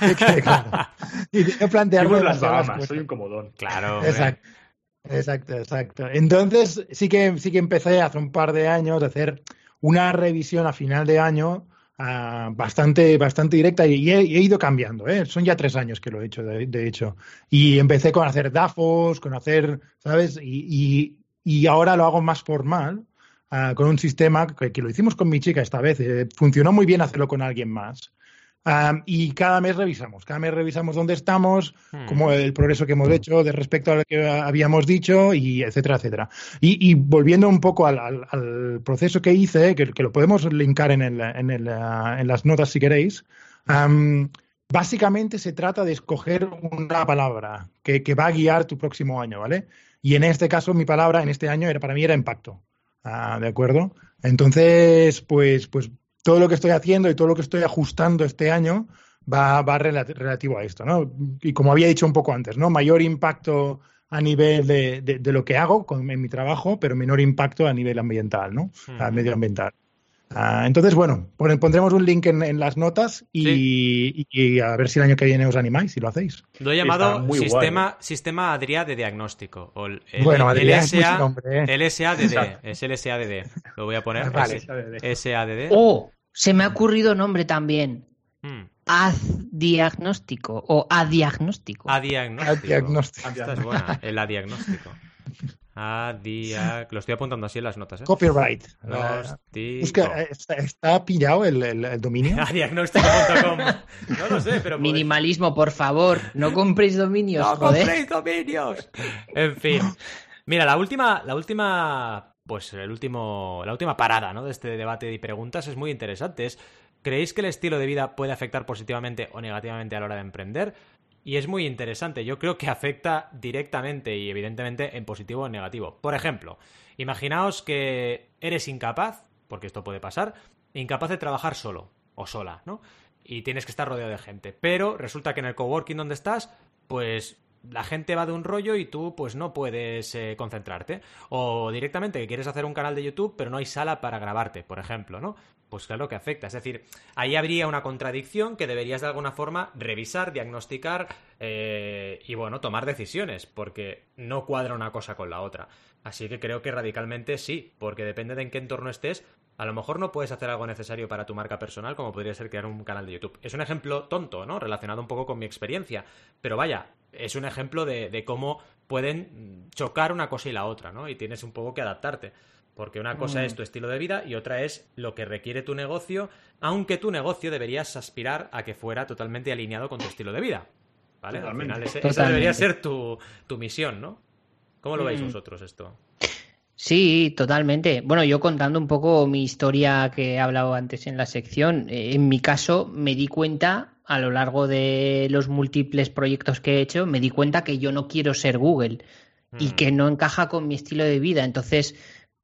y tengo plantearme las Bahamas, soy un comodón. Claro. Exacto. Exacto, exacto. Entonces, sí que, sí que empecé hace un par de años a hacer una revisión a final de año ah, bastante, bastante directa y he, ido cambiando. ¿eh? Son ya tres años que lo he hecho, de, hecho. Y empecé con hacer DAFOs, con hacer, ¿sabes? Y, y, y ahora lo hago más formal, ah, con un sistema que, que lo hicimos con mi chica esta vez. eh, funcionó muy bien hacerlo con alguien más. Ah, y cada mes revisamos, cada mes revisamos dónde estamos, Hmm. como el progreso que hemos hecho de respecto a lo que habíamos dicho, y etcétera, etcétera. Y, y volviendo un poco al, al- al proceso que hice, que, que lo podemos linkar en, el, en, el, en las notas si queréis, am, básicamente se trata de escoger una palabra que, que va a guiar tu próximo año, ¿vale? Y en este caso, mi palabra en este año era para mí era impacto. Ah, ¿De acuerdo? Entonces, pues, pues todo lo que estoy haciendo y todo lo que estoy ajustando este año va, va rela- relativo a esto, ¿no? Y como había dicho un poco antes, ¿no? Mayor impacto a nivel de, de- de lo que hago con- en mi trabajo, pero menor impacto a nivel ambiental, ¿no? A Ujú. medioambiental. Ah, entonces, bueno, pon- pondremos un link en, en las notas y, y- y a ver si el año que viene os animáis y lo hacéis. Lo he llamado muy guay, sistema, sistema Adria de diagnóstico. O el, el- Bueno, el Adrián es nombre, ¿eh? el SADD. Es el SADD. Lo voy a poner. Vale. S- SADD. Oh, se me ha ocurrido nombre también. Mm. Haz diagnóstico o adiagnóstico. Adiagnóstico. Adiagnóstico. Esta es buena. El adiagnóstico. Adiag... Lo estoy apuntando así en las notas, ¿eh? Copyright. Busca, eh, está, está pillado el, el- el dominio. Adiagnóstico.com. No lo sé, pero... pues- Minimalismo, por favor. No compréis dominios, ¡No joder. compréis dominios! En fin. Mira, la última, la última, pues el último, la última parada, ¿no? De este debate y preguntas es muy interesante. Es, ¿creéis que el estilo de vida puede afectar positivamente o negativamente a la hora de emprender? Y es muy interesante. Yo creo que afecta directamente y evidentemente en positivo o en negativo. Por ejemplo, imaginaos que eres incapaz, porque esto puede pasar, incapaz de trabajar solo o sola, ¿no? Y tienes que estar rodeado de gente. Pero resulta que en el coworking donde estás, pues la gente va de un rollo y tú pues no puedes eh, concentrarte. O directamente que quieres hacer un canal de YouTube pero no hay sala para grabarte, por ejemplo, ¿no? Pues claro que afecta. Es decir, ahí habría una contradicción que deberías de alguna forma revisar, diagnosticar eh, y bueno, tomar decisiones, porque no cuadra una cosa con la otra. Así que creo que radicalmente sí, porque depende de en qué entorno estés, a lo mejor no puedes hacer algo necesario para tu marca personal, como podría ser crear un canal de YouTube. Es un ejemplo tonto, ¿no? Relacionado un poco con mi experiencia. Pero vaya, es un ejemplo de, de cómo pueden chocar una cosa y la otra, ¿no? Y tienes un poco que adaptarte. Porque una cosa Mm. es tu estilo de vida y otra es lo que requiere tu negocio, aunque tu negocio deberías aspirar a que fuera totalmente alineado con tu estilo de vida. ¿Vale? Al Totalmente. final ese- esa debería ser tu, tu misión, ¿no? ¿Cómo lo veis Mm. vosotros esto? Sí, totalmente. Bueno, yo contando un poco mi historia que he hablado antes en la sección, eh, en mi caso me di cuenta a lo largo de los múltiples proyectos que he hecho, me di cuenta que yo no quiero ser Google y Mm. que no encaja con mi estilo de vida. Entonces,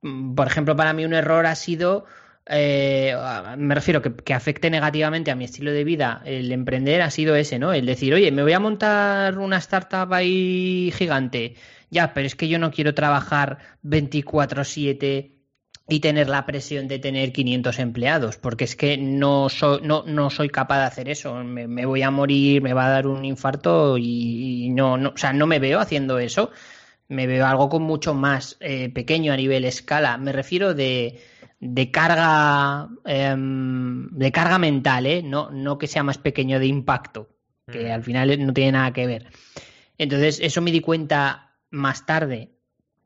mm, por ejemplo, para mí un error ha sido, eh, me refiero que, que afecte negativamente a mi estilo de vida el emprender ha sido ese, ¿no? El decir, oye, me voy a montar una startup ahí gigante. Ya, pero es que yo no quiero trabajar 24/7 y tener la presión de tener 500 empleados, porque es que no soy, no, no soy capaz de hacer eso. Me, me voy a morir, me va a dar un infarto y, y no, no, o sea, no me veo haciendo eso. Me veo algo con mucho más eh, pequeño a nivel escala. Me refiero de, de carga em, de carga mental, ¿eh? no, no que sea más pequeño de impacto, que Mm. al final no tiene nada que ver. Entonces, eso me di cuenta más tarde.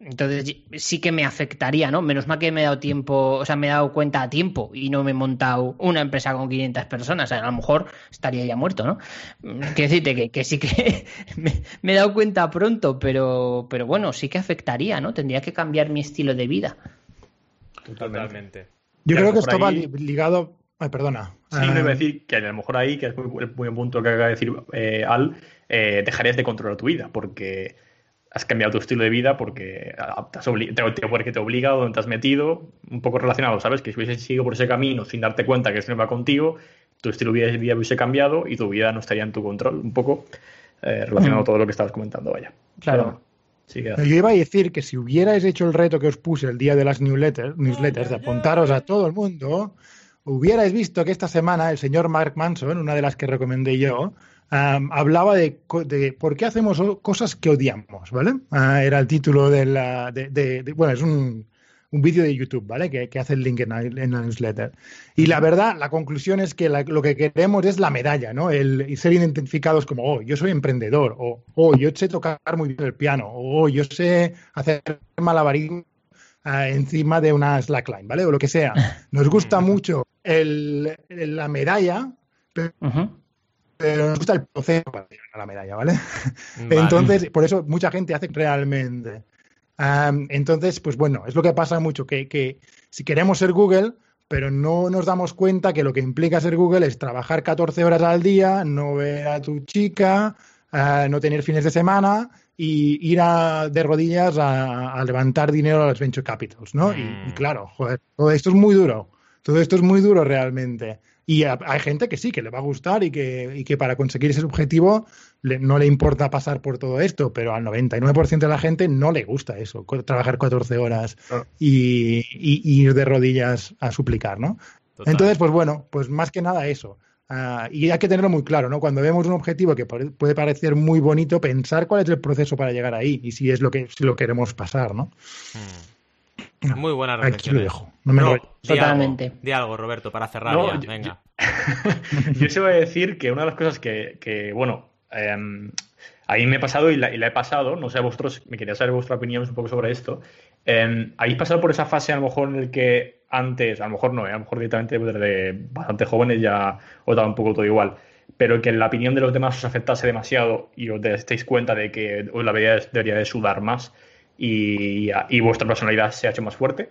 Entonces, sí que me afectaría, ¿no? Menos mal que me he dado tiempo, o sea, me he dado cuenta a tiempo y no me he montado una empresa con 500 personas. O sea, a lo mejor estaría ya muerto, ¿no? Mm, Quiero decirte que, que sí que me, me he dado cuenta pronto, pero, pero bueno, sí que afectaría, ¿no? Tendría que cambiar mi estilo de vida. Totalmente. Yo creo que esto va ahí- ligado. Ay, perdona. Sí, Ah, no iba a decir que a lo mejor ahí, que es muy, muy buen punto que acaba de decir eh, Al, eh, dejarías de controlar tu vida porque has cambiado tu estilo de vida porque te porque te obliga o donde te has metido, un poco relacionado, ¿sabes? Que si hubieses seguido por ese camino sin darte cuenta que eso no iba contigo, tu estilo de vida hubiese cambiado y tu vida no estaría en tu control, un poco eh, relacionado a Mm. todo lo que estabas comentando, vaya. Claro. Pero, sí Yo iba a decir que si hubierais hecho el reto que os puse el día de las newsletters, newsletters de apuntaros a todo el mundo, hubierais visto que esta semana el señor Mark Manson, una de las que recomendé yo, am, hablaba de, de por qué hacemos cosas que odiamos, ¿vale? Ah, era el título de la... de- de- de- bueno, es un, un vídeo de YouTube, ¿vale? Que, que, hace el link en la, en la, newsletter. Y la verdad, la conclusión es que la, lo que queremos es la medalla, ¿no? El, ser identificados como, oh, yo soy emprendedor, o oh, yo sé tocar muy bien el piano, o oh, yo sé hacer malabarismo uh, encima de una slackline, ¿vale? O lo que sea. Nos gusta mucho el, la medalla, pero, uh -huh. Pero, nos gusta el proceso para llegar a la medalla, ¿vale? vale. Entonces, por eso mucha gente hace realmente. Um, entonces, pues bueno, es lo que pasa mucho, que, que, si queremos ser Google, pero no nos damos cuenta que lo que implica ser Google es trabajar 14 horas al día, no ver a tu chica, uh, no tener fines de semana y ir a, de rodillas a, a, levantar dinero a los venture capitals, ¿no? Mm. Y, y, claro, joder, todo esto es muy duro. Todo esto es muy duro realmente. Y hay gente que sí, que le va a gustar y que, y que para conseguir ese objetivo le, no le importa pasar por todo esto, pero al 99% de la gente no le gusta eso, trabajar 14 horas Ah. y, y, y, ir de rodillas a suplicar, ¿no? Total. Entonces, pues bueno, pues más que nada eso. Uh, y hay que tenerlo muy claro, ¿no? Cuando vemos un objetivo que puede parecer muy bonito, pensar cuál es el proceso para llegar ahí y si es lo que si lo queremos pasar, ¿no? Muy buena reflexión. Aquí lo dejo. No me Ro, lo... di Totalmente. Algo, di algo, Roberto, para cerrar No, ya. yo- Venga. Yo se voy a decir que una de las cosas que, que, bueno, eh, a mí me ha pasado y la, y la he pasado, no sé a vosotros, me quería saber vuestra opinión un poco sobre esto. Eh, ¿Habéis pasado por esa fase a lo mejor en el que antes, a lo mejor no, eh, a lo mejor directamente desde bastante jóvenes ya os daba un poco todo igual, pero que la opinión de los demás os afectase demasiado y os deis cuenta de que os la debería, debería de sudar más y, y vuestra personalidad se ha hecho más fuerte?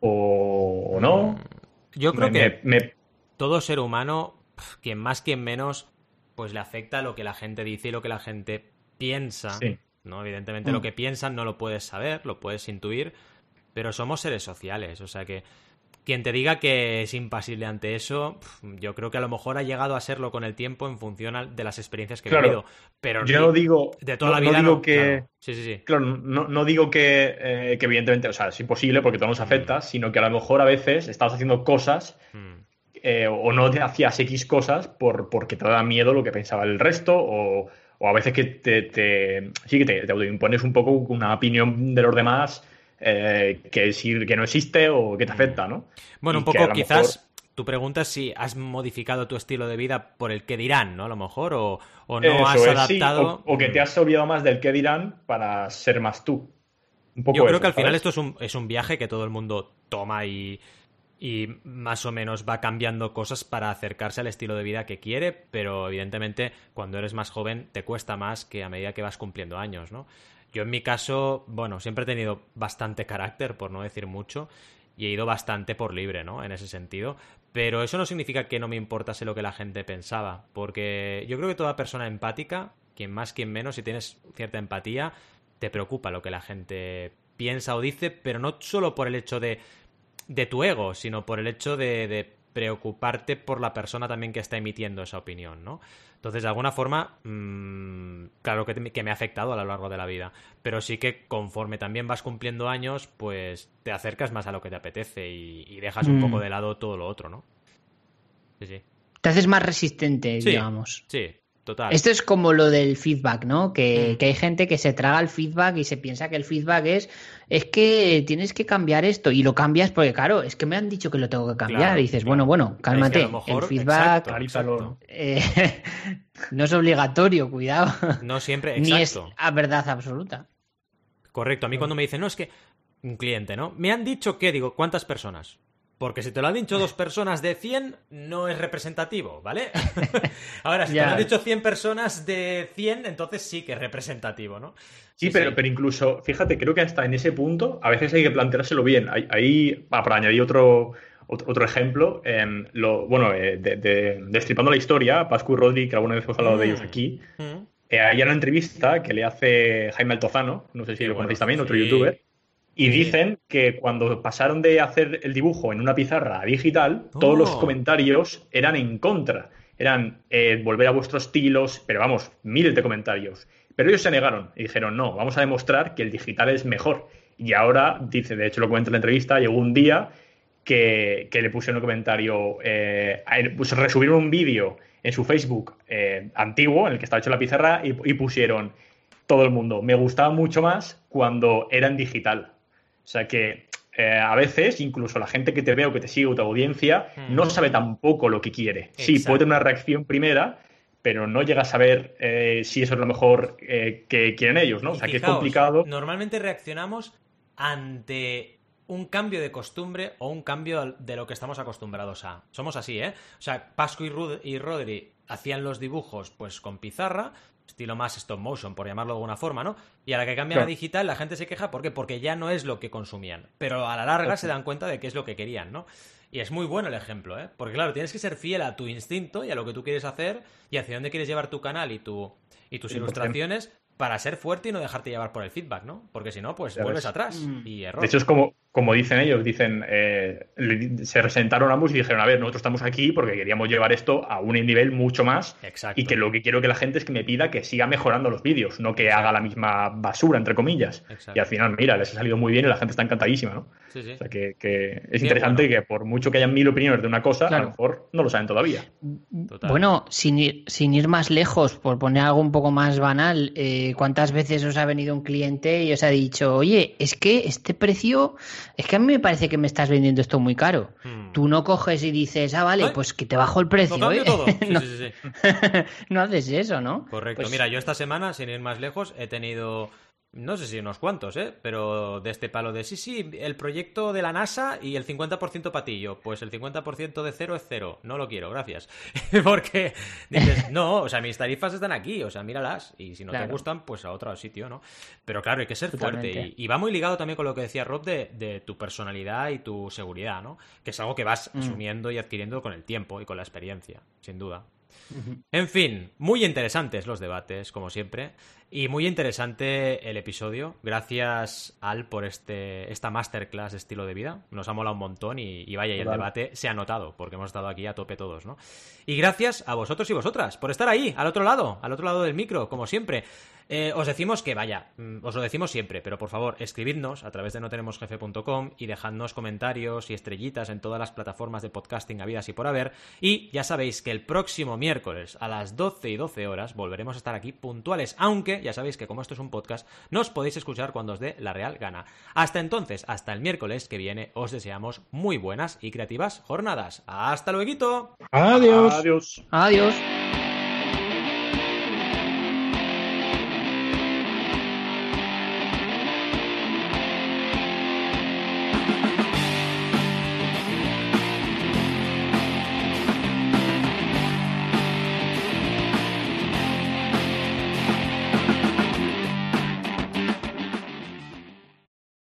¿O, o no? Mm, Yo creo Me- que me- me- todo ser humano, quien más, quien menos, pues le afecta lo que la gente dice y lo que la gente piensa. Sí. ¿no? Evidentemente Mm. lo que piensan no lo puedes saber, lo puedes intuir, pero somos seres sociales. O sea que quien te diga que es impasible ante eso, yo creo que a lo mejor ha llegado a serlo con el tiempo en función de las experiencias que he vivido. Pero Yo no digo, de toda no- la no vida digo no, que, claro. Sí, sí, sí. Claro, no, no digo que, eh, que evidentemente, o sea, es imposible porque todo nos afecta, sino que a lo mejor a veces estás haciendo cosas Mm. eh, o no te hacías X cosas por, porque te da miedo lo que pensaba el resto o, o a veces que te, te- sí que te, te autoimpones un poco una opinión de los demás eh, que, sí- que no existe o que te afecta, ¿no? Bueno, un Y poco quizás tu pregunta es si has modificado tu estilo de vida por el que dirán, ¿no? A lo mejor, o, o no Eso has es, sí, adaptado. o, o que te has olvidado más del que dirán para ser más tú. Un poco Yo creo eso, que al final esto es un, es un viaje que todo el mundo toma y, y más o menos va cambiando cosas para acercarse al estilo de vida que quiere, pero evidentemente cuando eres más joven te cuesta más que a medida que vas cumpliendo años, ¿no? Yo en mi caso, bueno, siempre he tenido bastante carácter, por no decir mucho, y he ido bastante por libre, ¿no? En ese sentido. Pero eso no significa que no me importase lo que la gente pensaba, porque yo creo que toda persona empática, quien más, quien menos, si tienes cierta empatía, te preocupa lo que la gente piensa o dice, pero no solo por el hecho de, de tu ego, sino por el hecho de, de preocuparte por la persona también que está emitiendo esa opinión, ¿no? Entonces, de alguna forma, mmm, claro que, te- que me ha afectado a lo largo de la vida, pero sí que conforme también vas cumpliendo años, pues te acercas más a lo que te apetece y, y dejas un Mm. poco de lado todo lo otro, ¿no? Sí, sí. Te haces más resistente, Sí. digamos. Sí, total. Esto es como lo del feedback, ¿no? Que, Mm. que hay gente que se traga el feedback y se piensa que el feedback es, es que tienes que cambiar esto y lo cambias porque, claro, es que me han dicho que lo tengo que cambiar. Claro, y dices, claro. bueno, bueno, Es cálmate. que mejor- el feedback exacto, exacto. eh, no es obligatorio, cuidado. No siempre, Ni es exacto. a verdad absoluta. Correcto, a mí cuando me dicen, no, es que un cliente, ¿no? Me han dicho que, digo, ¿cuántas personas? Porque si te lo han dicho dos personas de 100, no es representativo, ¿vale? Ahora, si Ya. te lo han dicho 100 personas de 100, entonces sí que es representativo, ¿no? Sí, pero, pero incluso, fíjate, creo que hasta en ese punto a veces hay que planteárselo bien. Ahí, ah, para añadir otro, otro, otro ejemplo, em, lo, bueno, eh, de, de- destripando la historia, Pascu y Rodri, que alguna vez hemos hablado de ellos Mm. aquí, Mm. eh, hay una entrevista que le hace Jaime Altozano, no sé si lo bueno, conocéis también, otro youtuber, y dicen que cuando pasaron de hacer el dibujo en una pizarra a digital, todos los Oh. comentarios eran en contra. Eran eh, volver a vuestros estilos, pero vamos, miles de comentarios. Pero ellos se negaron y dijeron, no, vamos a demostrar que el digital es mejor. Y ahora, dice, de hecho lo comenta en la entrevista, llegó un día que, que le pusieron un comentario, eh, pues resubieron un vídeo en su Facebook eh, antiguo, en el que estaba hecho la pizarra, y, y pusieron todo el mundo, me gustaba mucho más cuando era en digital. O sea que eh, a veces incluso la gente que te ve o que te sigue o tu audiencia Mm. no sabe tampoco lo que quiere. Sí, puede tener una reacción primera, pero no llega a saber eh, si eso es lo mejor eh, que quieren ellos, ¿no? O sea, que es complicado. Normalmente reaccionamos ante un cambio de costumbre o un cambio de lo que estamos acostumbrados a. Somos así, ¿eh? O sea, Pascu y, Rud- y Rodri hacían los dibujos pues con pizarra, estilo más stop motion, por llamarlo de alguna forma, ¿no? Y a la que cambian a Claro. digital, la gente se queja, ¿por qué? Porque ya no es lo que consumían. Pero a la larga se dan cuenta de que es lo que querían, ¿no? Y es muy bueno el ejemplo, ¿eh? Porque claro, tienes que ser fiel a tu instinto y a lo que tú quieres hacer y hacia dónde quieres llevar tu canal y, tu, y tus 100%. ilustraciones para ser fuerte y no dejarte llevar por el feedback, ¿no? Porque si no, pues Ya vuelves ves. atrás Mm. y error. De hecho, es como, como dicen ellos, dicen, eh, se resentaron ambos y dijeron, a ver, nosotros estamos aquí porque queríamos llevar esto a un nivel mucho más Exacto. y que lo que quiero que la gente es que me pida que siga mejorando los vídeos, no que haga la misma basura, entre comillas. Exacto. Y al final, mira, les ha salido muy bien y la gente está encantadísima, ¿no? Sí, sí. O sea, que, que es interesante bueno. que por mucho que hayan mil opiniones de una cosa, a lo mejor no lo saben todavía. Total. Bueno, sin ir, sin ir más lejos, por poner algo un poco más banal, eh, ¿cuántas veces os ha venido un cliente y os ha dicho, oye, es que este precio, es que a mí me parece que me estás vendiendo esto muy caro? Hmm. Tú no coges y dices, ah, vale, pues que te bajo el precio. Lo ¿eh?". todo. Sí, no, sí, sí, sí. no haces eso, ¿no? Correcto. Pues- Mira, yo esta semana, sin ir más lejos, he tenido. No sé si unos cuantos, ¿eh? Pero de este palo de sí, sí, el proyecto de la NASA y el 50% patillo. Pues el 50% de cero es cero. No lo quiero, gracias. Porque dices, no, o sea, mis tarifas están aquí, o sea, míralas. Y si no te gustan, pues a otro sitio, ¿no? Pero claro, hay que ser fuerte. Y, y va muy ligado también con lo que decía Rob de, de tu personalidad y tu seguridad, ¿no? Que es algo que vas Mm. asumiendo y adquiriendo con el tiempo y con la experiencia, sin duda. En fin, muy interesantes los debates, como siempre. Y muy interesante el episodio. Gracias, Al, por este, esta masterclass de estilo de vida. Nos ha molado un montón y, y vaya, y el debate se ha notado, porque hemos estado aquí a tope todos, ¿no? Y gracias a vosotros y vosotras por estar ahí, al otro lado, al otro lado del micro, como siempre. Eh, os decimos que, vaya, mm, os lo decimos siempre, pero por favor, escribidnos a través de notenemosjefe.com y dejadnos comentarios y estrellitas en todas las plataformas de podcasting habidas y por haber. Y ya sabéis que el próximo miércoles a las 12 y 12 horas volveremos a estar aquí puntuales, aunque ya sabéis que como esto es un podcast, nos podéis escuchar cuando os dé la real gana. Hasta entonces, hasta el miércoles que viene, os deseamos muy buenas y creativas jornadas. ¡Hasta luego! Adiós. Adiós. Adiós.